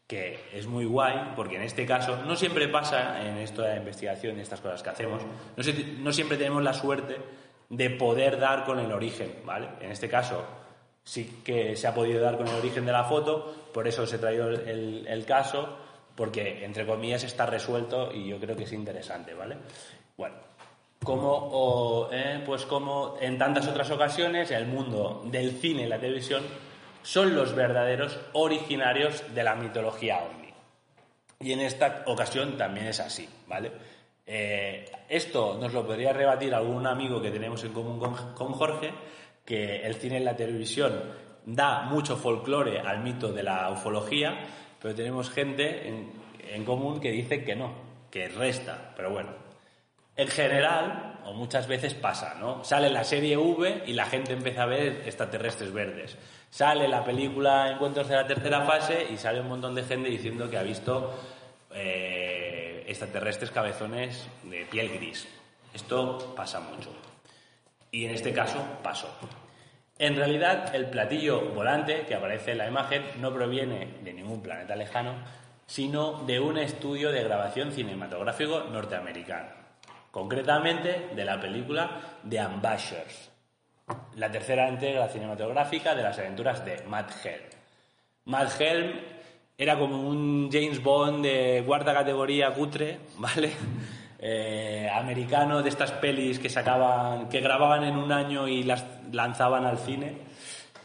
que es muy guay, porque en este caso no siempre pasa en esto de la investigación y estas cosas que hacemos, no siempre tenemos la suerte de poder dar con el origen, ¿vale? En este caso, sí que se ha podido dar con el origen de la foto, por eso os he traído el, caso, porque entre comillas está resuelto y yo creo que es interesante, ¿vale? Bueno, como, eh, pues como en tantas otras ocasiones, el mundo del cine y la televisión son los verdaderos originarios de la mitología ovni. Y en esta ocasión también es así, ¿vale? Eh, esto nos lo podría rebatir algún amigo que tenemos en común con Jorge, que el cine y la televisión da mucho folclore al mito de la ufología, pero tenemos gente en, común que dice que no, que resta, pero bueno. En general, o muchas veces pasa, ¿no? Sale la serie V y la gente empieza a ver extraterrestres verdes. Sale la película Encuentros de la tercera fase y sale un montón de gente diciendo que ha visto eh, extraterrestres cabezones de piel gris. Esto pasa mucho. Y en este caso pasó. En realidad, el platillo volante que aparece en la imagen no proviene de ningún planeta lejano, sino de un estudio de grabación cinematográfico norteamericano, concretamente de la película The Ambassadors, la tercera entrega cinematográfica de las aventuras de Matt Helm. Matt Helm era como un James Bond de cuarta categoría cutre, ¿vale? Eh, americano de estas pelis que sacaban, que grababan en un año y las lanzaban al cine.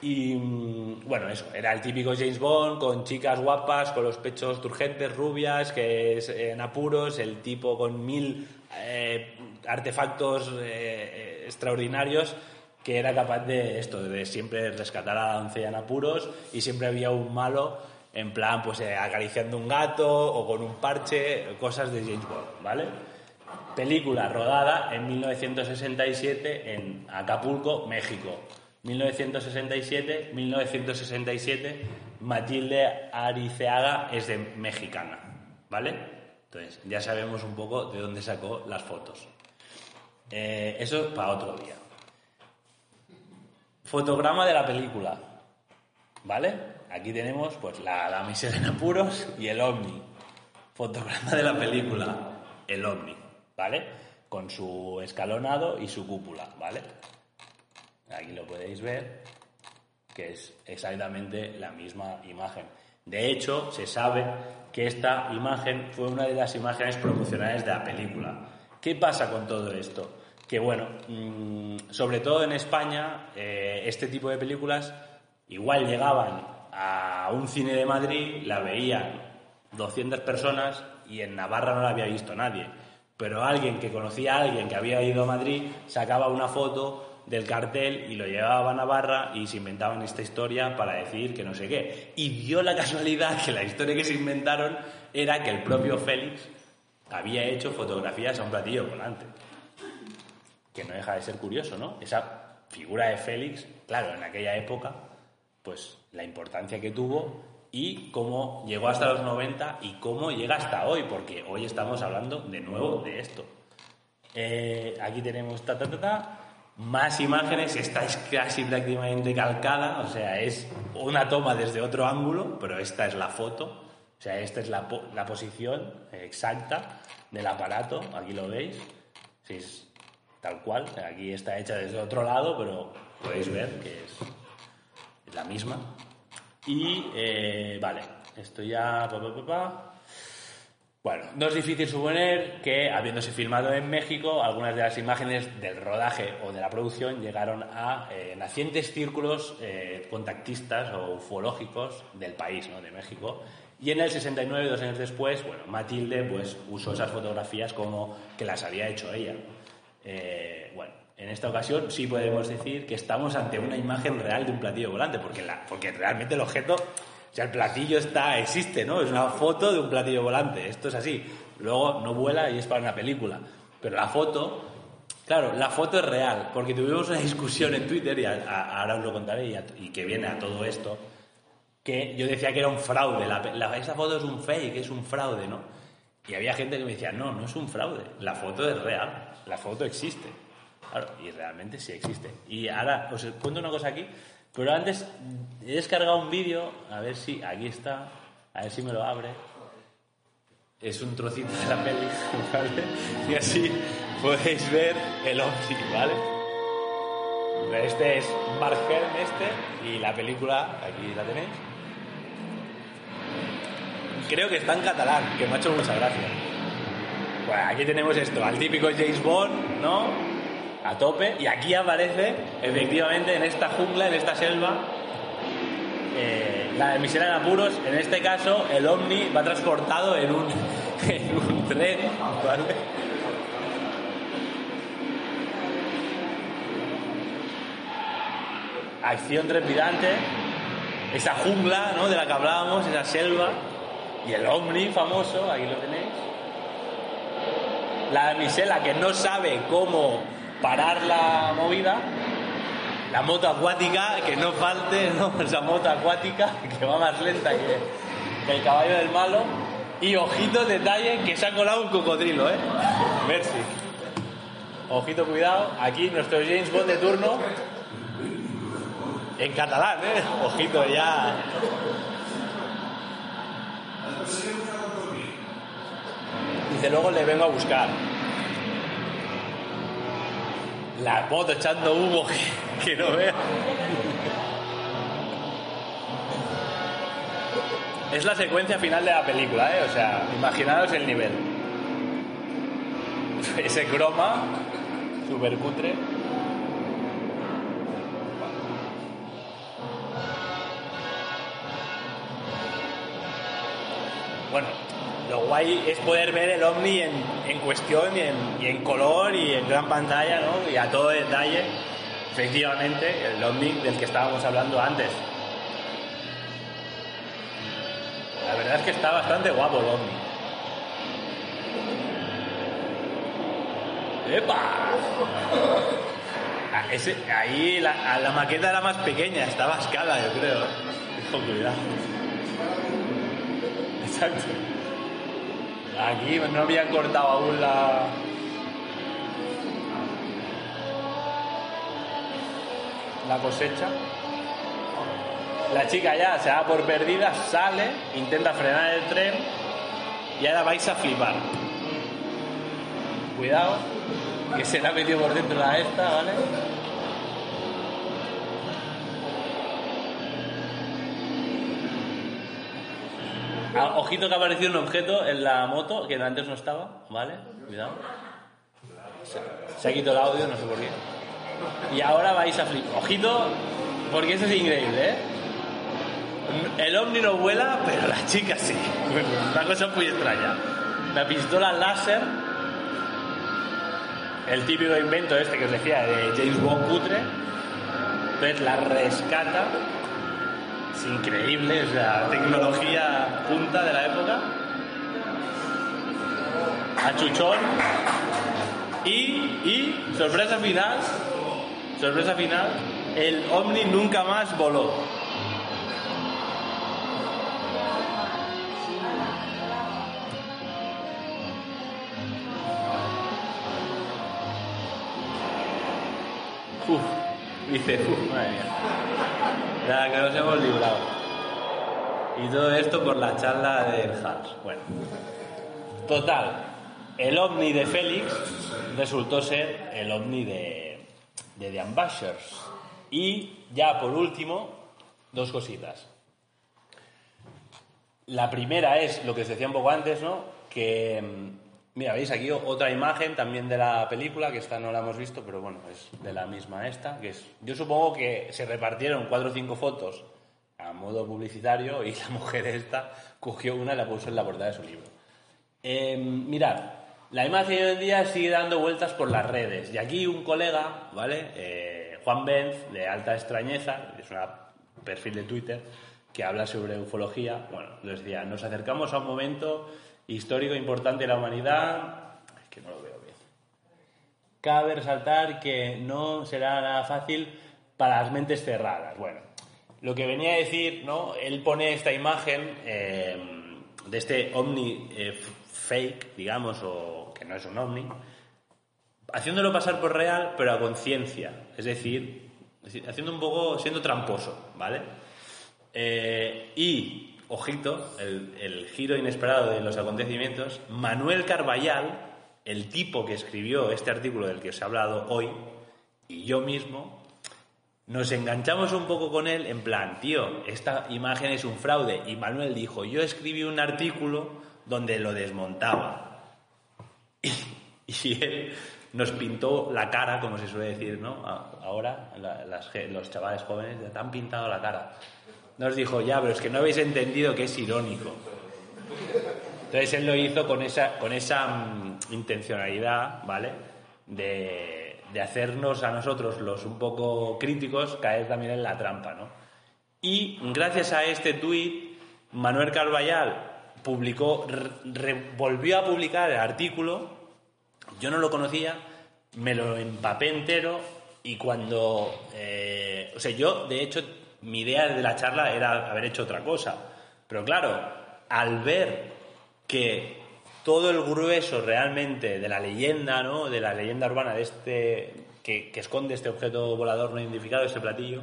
Y mm, bueno, eso, era el típico James Bond con chicas guapas, con los pechos turgentes, rubias, que es en apuros, el tipo con mil eh, artefactos eh, extraordinarios que era capaz de esto, de siempre rescatar a la doncella en apuros y siempre había un malo en plan, pues acariciando un gato o con un parche, cosas de James Bond, ¿vale? Película rodada en 1967 en Acapulco, México. 1967, 1967, Matilde Ariceaga es de mexicana, ¿vale? Entonces, ya sabemos un poco de dónde sacó las fotos. Eh, eso para otro día. Fotograma de la película, ¿vale? Aquí tenemos pues la damisela en apuros y el ovni. Fotograma de la película, el ovni. Con su escalonado y su cúpula, ¿vale? Aquí lo podéis ver, que es exactamente la misma imagen. De hecho, se sabe que esta imagen fue una de las imágenes promocionales de la película. ¿Qué pasa con todo esto? Que bueno, mm, sobre todo en España, eh, este tipo de películas igual llegaban a un cine de Madrid, la veían 200 personas y en Navarra no la había visto nadie. Pero alguien que conocía a alguien que había ido a Madrid sacaba una foto del cartel y lo llevaba a Navarra y se inventaban esta historia para decir que no sé qué. Y dio la casualidad que la historia que se inventaron era que el propio Félix había hecho fotografías a un platillo volante. Que no deja de ser curioso, ¿no? Esa figura de Félix, claro, en aquella época, pues la importancia que tuvo y cómo llegó hasta los 90 y cómo llega hasta hoy, porque hoy estamos hablando de nuevo de esto. Eh, aquí tenemos ta, ta, ta, ta, más imágenes, esta es casi prácticamente calcada, o sea, es una toma desde otro ángulo, pero esta es la foto, o sea, esta es la, po- la posición exacta del aparato, aquí lo veis, es tal cual, aquí está hecha desde otro lado, pero podéis ver que es la misma. Y, eh, vale, esto ya... Bueno, no es difícil suponer que, habiéndose filmado en México, algunas de las imágenes del rodaje o de la producción llegaron a eh, nacientes círculos eh, contactistas o ufológicos del país, ¿no? de México. Y en el 69, dos años después, bueno, Matilde pues, usó esas fotografías como que las había hecho ella. Bueno, en esta ocasión sí podemos decir que estamos ante una imagen real de un platillo volante, porque, porque realmente el objeto, o sea, el platillo está, existe, ¿no? Es una foto de un platillo volante, esto es así. Luego no vuela y es para una película. Pero la foto, claro, la foto es real, porque tuvimos una discusión en Twitter, y ahora os lo contaré, y, que viene a todo esto, que yo decía que era un fraude, la- esa foto es un fake, es un fraude, ¿no? Y había gente que me decía, no, no es un fraude, la foto es real, la foto existe. Claro, y realmente sí existe. Y ahora os cuento una cosa aquí, pero antes he descargado un vídeo, a ver si, aquí está, a ver si me lo abre. Es un trocito de la peli, ¿vale? Y así podéis ver el ovni, ¿vale? Este es Mark Helm, este, y la película, aquí la tenéis. Creo que está en catalán, que me ha hecho mucha gracia. Bueno, aquí tenemos esto, al típico James Bond, ¿no? A tope, y aquí aparece, efectivamente, en esta jungla, en esta selva, eh, la emisora en apuros, en este caso, el ovni va transportado en un, en un tren, ¿vale? Acción trepidante, esa jungla, ¿no? De la que hablábamos, esa selva, y el ovni famoso, aquí lo tenéis. La damisela que no sabe cómo parar la movida. La moto acuática, que no falte, ¿no? Esa moto acuática que va más lenta que, el caballo del malo. Y ojito, detalle, que se ha colado un cocodrilo, ¿eh? Merci. Ojito, cuidado. Aquí nuestro James Bond de turno. En catalán, ¿eh? Ojito, ya. Dice, luego le vengo a buscar. La moto echando humo que, no vea. Es la secuencia final de la película, ¿eh? O sea, imaginaros el nivel. Ese croma, super cutre. Bueno, es poder ver el ovni en, en cuestión y en, y en color y en gran pantalla, ¿no? Y a todo detalle. Efectivamente, el ovni del que estábamos hablando antes. La verdad es que está bastante guapo el ovni. ¡Epa! Ah, ahí la, maqueta era más pequeña, estaba a escala, yo creo. Con cuidado. Exacto. Aquí no habían cortado aún la. La cosecha. La chica ya se da por perdida, sale, intenta frenar el tren y ahora vais a flipar. Cuidado, que se la ha metido por dentro la esta, ¿vale? Ojito que ha aparecido un objeto en la moto que antes no estaba, ¿vale? Cuidado. Se, ha quitado el audio, no sé por qué. Y ahora vais a flipar. Ojito, porque eso es increíble, ¿eh? El ovni no vuela, pero la chica sí. Una cosa muy extraña. La pistola láser, el típico invento este que os decía de James Bond cutre, entonces la rescata. Es increíble, es la tecnología punta de la época. A Chuchón. Y, y, sorpresa final, sorpresa final, el ovni nunca más voló. Uf, dice, madre mía. La que nos hemos librado. Y todo esto por la charla del Hans. Bueno, total, el ovni de Félix resultó ser el ovni de, de The Ambassadors. Y ya por último, dos cositas. La primera es lo que os decía un poco antes, ¿no? Que, mm, mira, veis aquí otra imagen también de la película, que esta no la hemos visto, pero bueno, es de la misma esta, que es, yo supongo que se repartieron cuatro o cinco fotos a modo publicitario y la mujer esta cogió una y la puso en la portada de su libro. Eh, mirad, la imagen hoy en día sigue dando vueltas por las redes y aquí un colega, ¿vale? Eh, Juan Benz, de Alta Extrañeza, es un perfil de Twitter, que habla sobre ufología. Bueno, les decía, nos acercamos a un momento histórico importante de la humanidad. Es que no lo veo bien. Cabe resaltar que no será nada fácil para las mentes cerradas. Bueno, lo que venía a decir, ¿no? Él pone esta imagen eh, de este ovni eh, fake, digamos, o que no es un ovni, haciéndolo pasar por real, pero a conciencia. Es decir, haciendo un poco, siendo tramposo, ¿vale? Eh, y, ojito, el, giro inesperado de los acontecimientos, Manuel Carballal, el tipo que escribió este artículo del que os he hablado hoy, y yo mismo, nos enganchamos un poco con él en plan, tío, esta imagen es un fraude. Y Manuel dijo, yo escribí un artículo donde lo desmontaba. Y, él nos pintó la cara, como se suele decir, ¿no? Ahora los chavales jóvenes ya te han pintado la cara. Nos dijo, ya, pero es que no habéis entendido que es irónico. Entonces él lo hizo con esa, con esa mm, intencionalidad, ¿vale? De, de hacernos a nosotros, los un poco críticos, caer también en la trampa, ¿no? Y gracias a este tuit, Manuel Carballal publicó, volvió a publicar el artículo, yo no lo conocía, me lo empapé entero y cuando... eh, o sea, yo, de hecho, mi idea de la charla era haber hecho otra cosa. Pero claro, al ver que todo el grueso realmente de la leyenda, ¿no? De la leyenda urbana de este... Que, esconde este objeto volador no identificado, este platillo,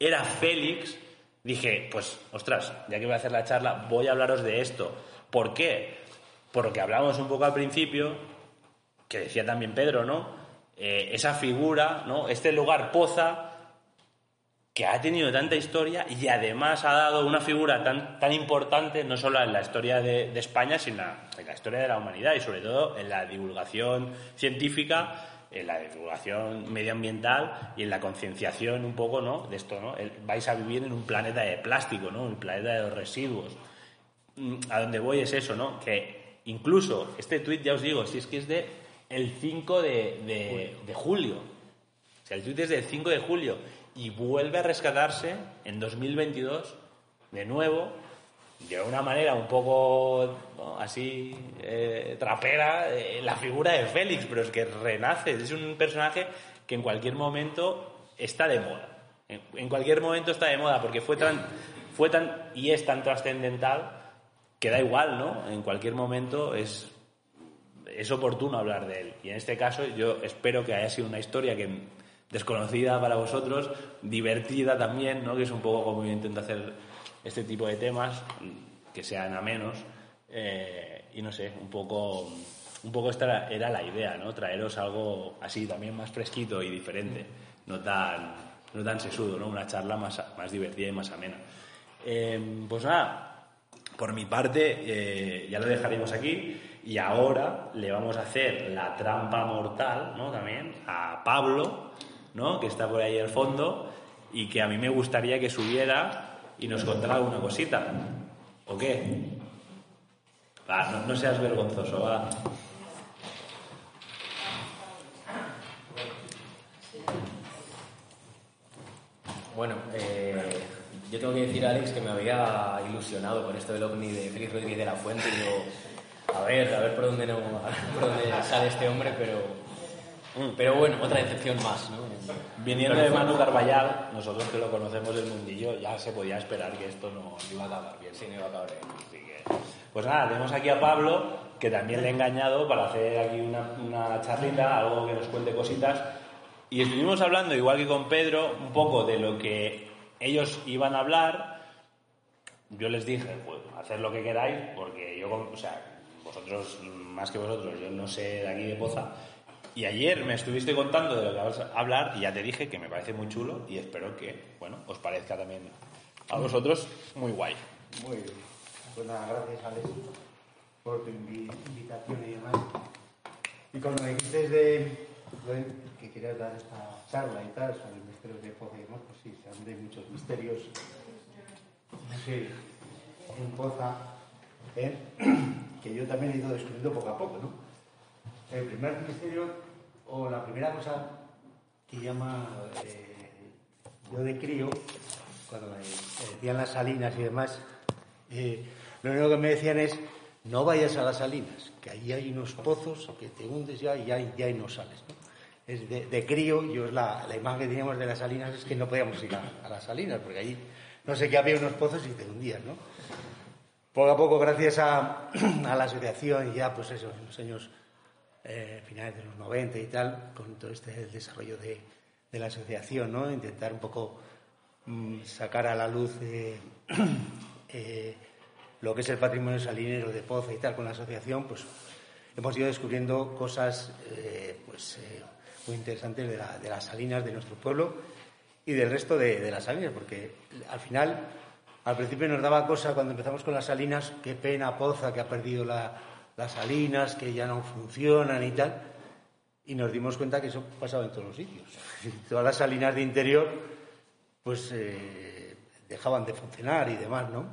era Félix, dije, pues, ostras, ya que voy a hacer la charla, voy a hablaros de esto. ¿Por qué? Por lo hablamos un poco al principio, que decía también Pedro, ¿no? Eh, esa figura, ¿no? Este lugar Poza, que ha tenido tanta historia y además ha dado una figura tan, tan importante, no solo en la historia de, de España, sino en la historia de la humanidad y sobre todo en la divulgación científica, en la divulgación medioambiental y en la concienciación un poco, ¿no? De esto, ¿no? El- vais a vivir en un planeta de plástico, ¿no? Un planeta de los residuos mm, a donde voy es eso, ¿no? Que incluso este tuit, ya os digo, si es que es de el 5 de, de- de julio. O sea, el tuit es del 5 de julio y vuelve a rescatarse en 2022 de nuevo, de una manera un poco así eh, trapera, eh, la figura de Félix, pero es que renace, es un personaje que en cualquier momento está de moda. En, en cualquier momento está de moda porque fue tan, fue tan y es tan trascendental que da igual, ¿no? En cualquier momento es, es oportuno hablar de él. Y en este caso yo espero que haya sido una historia que desconocida para vosotros, divertida también, ¿no? Que es un poco como yo intento hacer este tipo de temas, que sean amenos. eh, y no sé, un poco, un poco esta era, la idea, ¿no? Traeros algo así también más fresquito y diferente, no tan, no tan sesudo, ¿no? Una charla más, más divertida y más amena. Eh, pues nada, por mi parte, eh, ya lo dejaremos aquí Y ahora le vamos a hacer la trampa mortal, ¿no? También a Pablo, ¿no? Que está por ahí al fondo y que a mí me gustaría que subiera y nos contara alguna cosita. ¿O qué? Va, no, seas vergonzoso, va. Bueno, eh, yo tengo que decir, Alex, que me había ilusionado con esto del ovni de Félix Rodríguez de la Fuente y digo, a ver, a ver por dónde, no, por dónde sale este hombre, pero, pero bueno, otra decepción más, ¿no? Viniendo de Manu Carballal, nosotros que lo conocemos del mundillo, ya se podía esperar que esto no iba a acabar bien. Sí, no iba a acabar bien. Así que, pues nada, tenemos aquí a Pablo, que también le he engañado para hacer aquí una, una charlita, algo que nos cuente cositas. Y estuvimos hablando, igual que con Pedro, un poco de lo que ellos iban a hablar. Yo les dije, pues, hacer lo que queráis, porque yo, o sea, vosotros, más que vosotros, yo no sé de aquí de Poza. Y ayer me estuviste contando de lo que vas a hablar y ya te dije que me parece muy chulo y espero que, bueno, os parezca también a vosotros muy guay. Muy bien. Pues nada, gracias Alex por tu invi- invitación y demás. Y cuando me dijiste de, que querías dar esta charla y tal sobre misterios de Poza y demás, pues sí, se hablan de muchos misterios. Sí, en Poza, ¿eh? que yo también he ido descubriendo poco a poco, ¿no? El primer misterio, o la primera cosa que llama eh, yo de crío, cuando me, decían las salinas y demás, eh, lo único que me decían es, no vayas a las salinas, que allí hay unos pozos que te hundes ya y ya, ya ahí no sales. ¿no? Es de, de crío, yo es la, la imagen que teníamos de las salinas es que no podíamos ir a, a las salinas, porque allí no sé qué había unos pozos y te hundías, ¿no? Poco a poco, gracias a, a la asociación, ya pues eso, en los años eh, finales de los 90 y tal, con todo este desarrollo de, de la asociación, ¿no? Intentar un poco mm, sacar a la luz eh, eh, lo que es el patrimonio salinero de Poza y tal con la asociación, pues hemos ido descubriendo cosas eh, pues, eh, muy interesantes de, la- de las salinas de nuestro pueblo y del resto de, de las salinas, porque al final, al principio nos daba cosa cuando empezamos con las salinas, qué pena Poza que ha perdido la- las salinas, que ya no funcionan y tal, y nos dimos cuenta que eso pasaba en todos los sitios. Todas las salinas de interior, pues eh, dejaban de funcionar y demás, ¿no?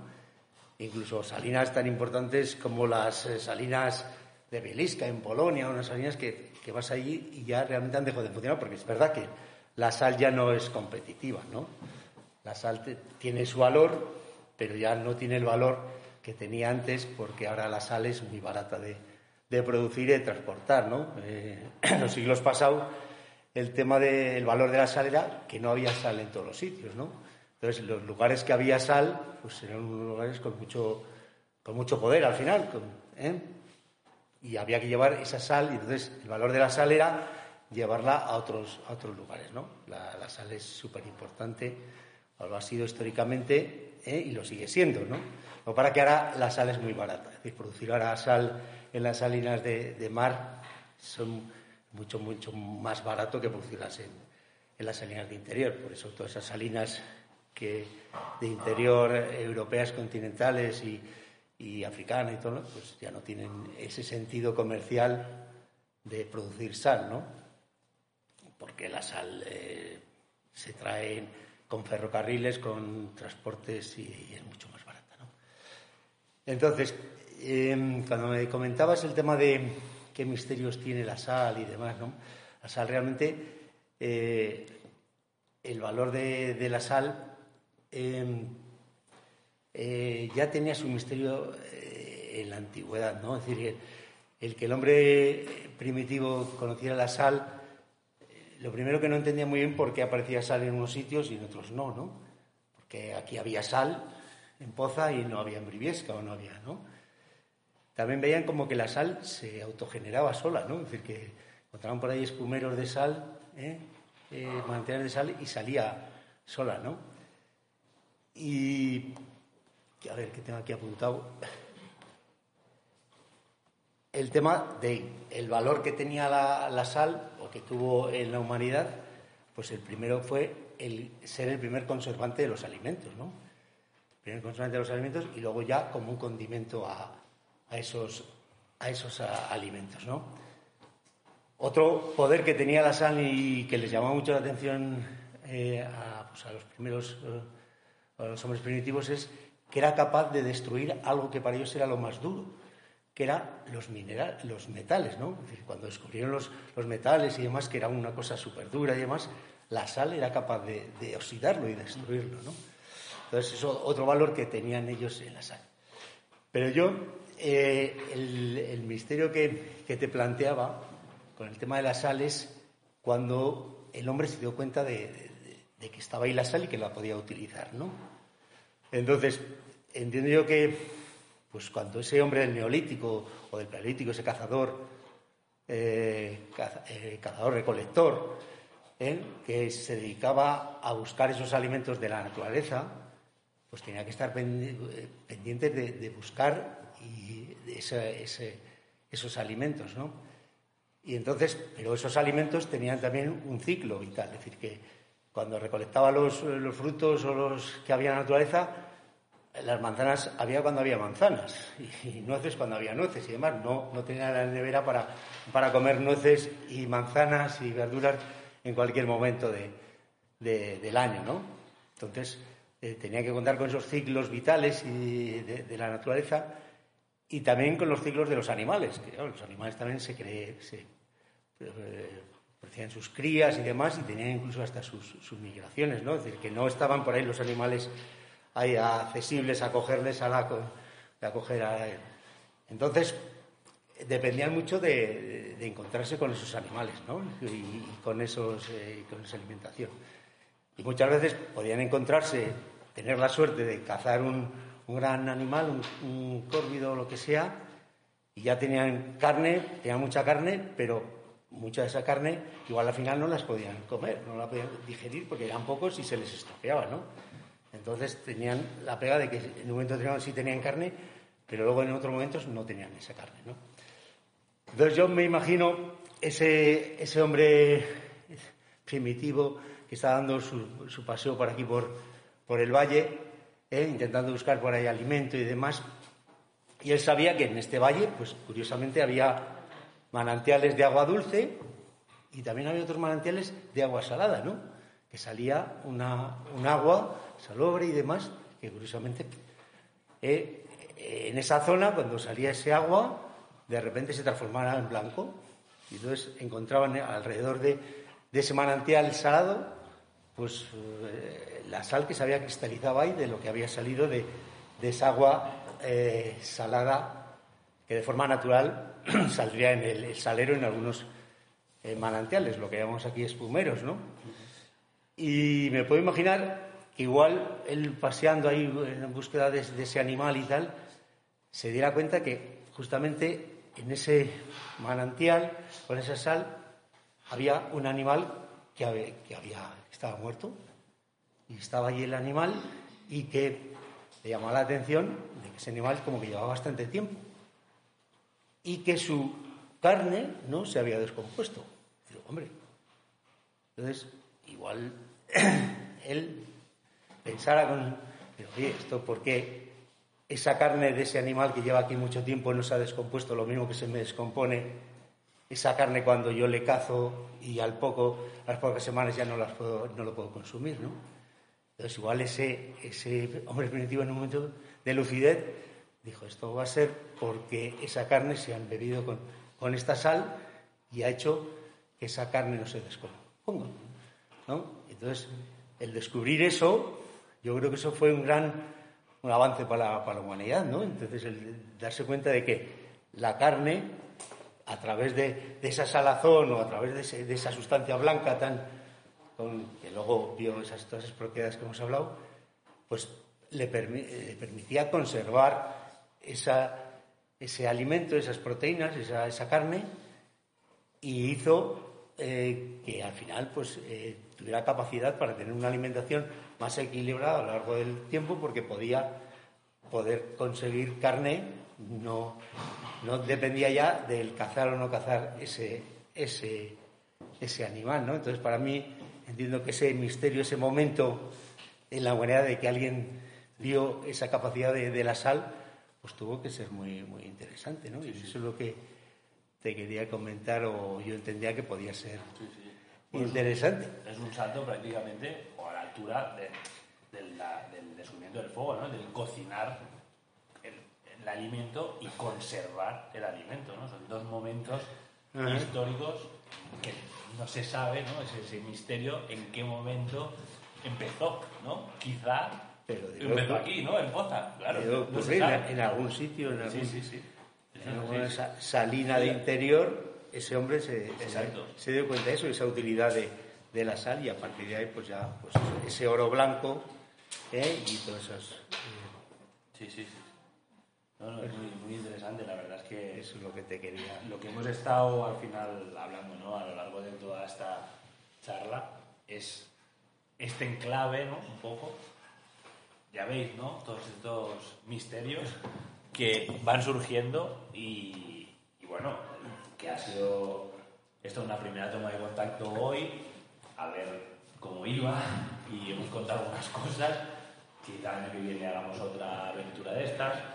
Incluso salinas tan importantes como las eh, salinas de Belisca en Polonia, unas salinas que, que vas allí y ya realmente han dejado de funcionar, porque es verdad que la sal ya no es competitiva, ¿no? La sal tiene su valor, pero ya no tiene el valor que tenía antes, porque ahora la sal es muy barata de, de producir y de transportar, ¿no? Eh, en los siglos pasados el tema del valor de la sal era que no había sal en todos los sitios, ¿no? Entonces, los lugares que había sal, pues eran lugares con mucho, con mucho poder al final, con- ¿eh? y había que llevar esa sal, y entonces el valor de la sal era llevarla a otros, a otros lugares, ¿no? La, la sal es súper importante, lo ha sido históricamente ¿eh? y lo sigue siendo, ¿no? Lo para que ahora la sal es muy barata, es decir, producir ahora sal en las salinas de, mar son mucho, mucho más barato que producirlas en, las salinas de interior. Por eso todas esas salinas que de interior europeas continentales y, y africanas y todo, pues ya no tienen ese sentido comercial de producir sal, ¿no? Porque la sal eh, se trae con ferrocarriles, con transportes y, y es mucho. Entonces, eh, cuando me comentabas el tema de qué misterios tiene la sal y demás, ¿no? La sal realmente, eh, el valor de, la sal eh, eh, ya tenía su misterio eh, en la antigüedad, ¿no? Es decir, el, el que el hombre primitivo conociera la sal, lo primero que no entendía muy bien por qué aparecía sal en unos sitios y en otros no, ¿no? Porque aquí había sal en Poza y no había en Briviesca o no había, ¿no? También veían como que la sal se autogeneraba sola, ¿no? Es decir, que encontraban por ahí espumeros de sal, ¿eh? Eh, manantiales de sal y salía sola, ¿no? Y, a ver, ¿qué tengo aquí apuntado? El tema de el valor que tenía la, la sal o que tuvo en la humanidad, pues el primero fue el ser el primer conservante de los alimentos, ¿no? Primer conservante de los alimentos y luego ya como un condimento a, a esos a esos alimentos, ¿no? Otro poder que tenía la sal y que les llamaba mucho la atención eh, pues, a, los primeros, eh, a los hombres primitivos es que era capaz de destruir algo que para ellos era lo más duro, que eran los, minerales, los metales, ¿no? cuando descubrieron los, metales y demás, que era una cosa súper dura y demás, la sal era capaz de, oxidarlo y destruirlo, ¿no? Entonces, eso otro valor que tenían ellos en la sal. Pero yo, eh, el, misterio que, te planteaba con el tema de la sal es cuando el hombre se dio cuenta de, que estaba ahí la sal y que la podía utilizar, ¿no? Entonces, entiendo yo que pues cuando ese hombre del neolítico o del paleolítico, ese cazador, eh, eh, cazador recolector, ¿eh? que se dedicaba a buscar esos alimentos de la naturaleza, pues tenía que estar pendiente de, buscar y esos alimentos, ¿no? Y entonces, pero esos alimentos tenían también un ciclo vital, es decir, que cuando recolectaba los, los frutos o los que había en la naturaleza, las manzanas había cuando había manzanas y, nueces cuando había nueces y demás. No, no tenía la nevera para, para comer nueces y manzanas y verduras en cualquier momento de, del año, ¿no? Entonces eh, tenía que contar con esos ciclos vitales de, la naturaleza y también con los ciclos de los animales, que los animales también se cree, se eh, sus crías y demás y tenían incluso hasta sus, migraciones, ¿no? Es decir, que no estaban por ahí los animales hay accesibles a cogerles a la a coger a entonces dependían mucho de, encontrarse con esos animales ¿no? y, con esos eh, con esa alimentación y muchas veces podían encontrarse tener la suerte de cazar un, gran animal un, un córvido o lo que sea y ya tenían carne tenían mucha carne pero mucha de esa carne igual al final no las podían comer no la podían digerir porque eran pocos y se les estropeaba no entonces tenían la pega de que en un momento determinado sí tenían carne, pero luego en otros momentos no tenían esa carne. ¿no? Entonces yo me imagino ese, ese hombre primitivo que está dando su, paseo por aquí, por, por el valle, ¿eh? intentando buscar por ahí alimento y demás. Y él sabía que en este valle, pues curiosamente había manantiales de agua dulce y también había otros manantiales de agua salada, ¿no? Que salía una, un agua salobre y demás, que curiosamente eh, en esa zona, cuando salía ese agua, de repente se transformaba en blanco. Y entonces encontraban alrededor de, ese manantial salado, pues eh, la sal que se había cristalizado ahí de lo que había salido de, esa agua eh, salada que de forma natural saldría en el, salero en algunos manantiales, lo que llamamos aquí espumeros, ¿no? Y me puedo imaginar igual él paseando ahí en búsqueda de, ese animal y tal, se diera cuenta que justamente en ese manantial, con esa sal, había un animal que, había, que estaba muerto y estaba allí el animal y que le llamó la atención de que ese animal como que llevaba bastante tiempo y que su carne no se había descompuesto. hombre, entonces igual él pensara con, oye, esto porque esa carne de ese animal que lleva aquí mucho tiempo no se ha descompuesto, lo mismo que se me descompone esa carne cuando yo le cazo y al poco, a las pocas semanas ya no, las puedo, no lo puedo consumir, ¿no? Entonces igual ese, ese hombre primitivo en un momento de lucidez dijo, esto va a ser porque esa carne se ha embebido con, con esta sal y ha hecho que esa carne no se descomponga, ¿no? Entonces, el descubrir eso yo creo que eso fue un gran un avance para la, humanidad, ¿no? Entonces, el darse cuenta de que la carne, a través de, esa salazón o a través de, esa sustancia blanca tan, que luego vio esas, todas esas propiedades que hemos hablado, pues le, permitía conservar ese alimento, esas proteínas, esa, carne, y hizo eh, que al final pues, eh, tuviera capacidad para tener una alimentación más equilibrada a lo largo del tiempo porque podía poder conseguir carne, no, no dependía ya del cazar o no cazar ese, ese, ese animal. ¿no? Entonces, para mí, entiendo que ese misterio, ese momento en la humanidad de que alguien vio esa capacidad de, la sal, pues tuvo que ser muy, muy interesante, ¿no? y eso es lo que te quería comentar o yo entendía que podía ser interesante. Es un salto prácticamente o a la altura de- la- del descubrimiento del fuego, ¿no? Del cocinar el, alimento y conservar el alimento, ¿no? Son dos momentos Ajá. históricos que no se sabe, ¿no? Es ese misterio en qué momento empezó, ¿no? Quizá Pero empezó aquí, ¿no? En Poza, claro. No se sabe. en algún sitio, en algún, Sí, sí, sí. en alguna salina de interior, ese hombre se, se- Exacto. se dio cuenta de eso, esa utilidad de, de la sal y a partir de ahí pues ya pues ese oro blanco ¿eh? y todos esos... eh, Sí, sí, sí. No, no, es muy, muy interesante, la verdad es que Eso es lo que te quería... lo que hemos estado al final hablando ¿no? a lo largo de toda esta charla es este enclave, ¿no? Un poco. Ya veis, ¿no? Todos estos misterios que van surgiendo y, y bueno, que ha sido esto una primera toma de contacto hoy, a ver cómo iba y hemos contado algunas cosas. Quizá el año que viene hagamos otra aventura de estas.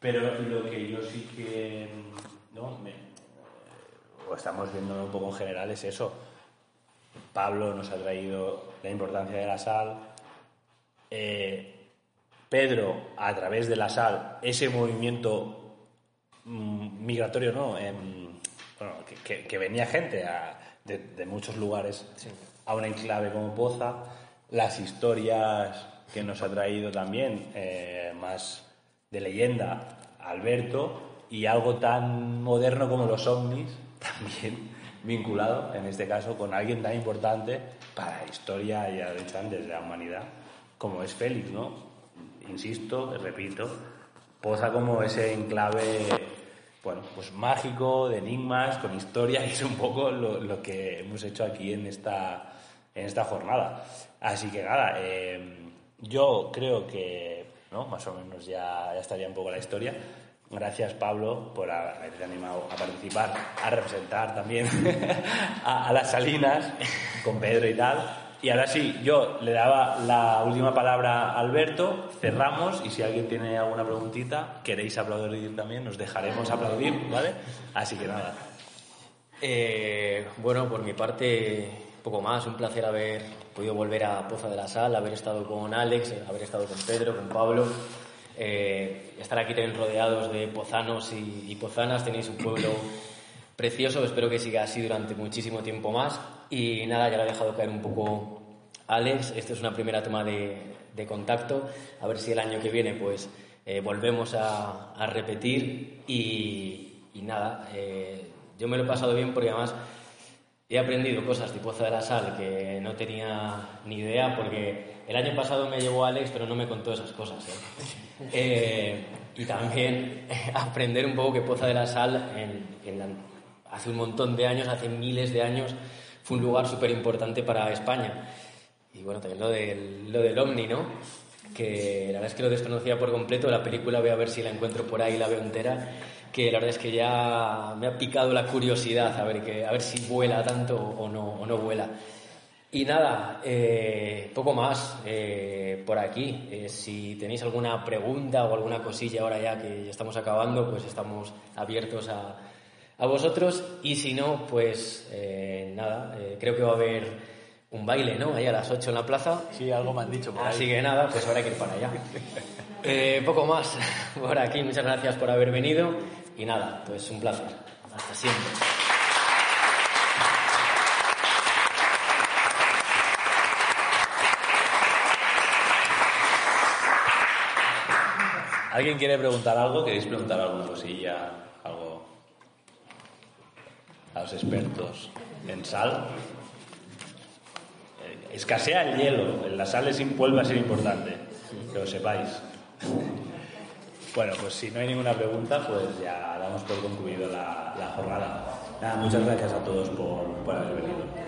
Pero lo que yo sí que ¿no? Me- o estamos viendo un poco en general es eso. Pablo nos ha traído la importancia de la sal. Eh, Pedro, a través de la sal, ese movimiento mm, migratorio, ¿no? Em, bueno, que, que- que venía gente a- de, de muchos lugares a una enclave como Poza, las historias que nos ha traído también, eh, más de leyenda, Alberto, y algo tan moderno como los ovnis, también vinculado, en este caso, con alguien tan importante para la historia, ya lo he antes, de la humanidad, como es Félix, ¿no? Insisto, repito, posa como ese enclave, bueno, pues mágico, de enigmas, con historia, y es un poco lo, lo que hemos hecho aquí en esta, en esta jornada. Así que nada, eh, yo creo que, ¿no? Más o menos ya, estaría un poco la historia. Gracias, Pablo, por haberte animado a participar, a representar también a, a las Salinas con Pedro y tal. Y ahora sí, yo le daba la última palabra a Alberto, cerramos y si alguien tiene alguna preguntita, queréis aplaudir también, nos dejaremos aplaudir, ¿vale? Así que nada. Eh, bueno, por mi parte, poco más. Un placer haber podido volver a Poza de la Sal, haber estado con Alex, eh, haber estado con Pedro, con Pablo. eh, estar aquí también rodeados de pozanos y, y pozanas. Tenéis un pueblo precioso. Espero que siga así durante muchísimo tiempo más. Y nada, ya lo ha dejado caer un poco Alex. Esto es una primera toma de, de contacto. A ver si el año que viene, pues, eh, volvemos a, a repetir. Y, y nada, eh, yo me lo he pasado bien porque además he aprendido cosas Poza de la Sal que no tenía ni idea porque el año pasado me llevó Alex pero no me contó esas cosas. ¿eh? Eh, y también aprender un poco que Poza de la Sal en- en la- hace un montón de años, hace miles de años, fue un lugar súper importante para España. Y bueno, también lo del, lo del Omni, ¿no? Que la verdad es que lo desconocía por completo. La película voy a ver si la encuentro por ahí, la veo entera. Que la verdad es que ya me ha picado la curiosidad a ver, que, a ver si vuela tanto o no, o no vuela. Y nada, eh, poco más eh, por aquí. Eh, si tenéis alguna pregunta o alguna cosilla ahora ya que ya estamos acabando, pues estamos abiertos a, a vosotros. Y si no, pues eh, nada, eh, creo que va a haber un baile, ¿no? Ahí a las 8 en la plaza. Sí, algo me han dicho por ahí. Así que nada, pues habrá que ir para allá. Eh, poco más por aquí. Muchas gracias por haber venido. Y nada, pues un placer. Hasta siempre. ¿Alguien quiere preguntar algo? ¿Queréis preguntar alguna cosilla? Algo a los expertos en sal. Escasea el hielo, la sal es, vuelve a ser importante, que lo sepáis. Bueno, pues si no hay ninguna pregunta, pues ya damos por concluido la, jornada. Nada, muchas gracias a todos por, por haber venido.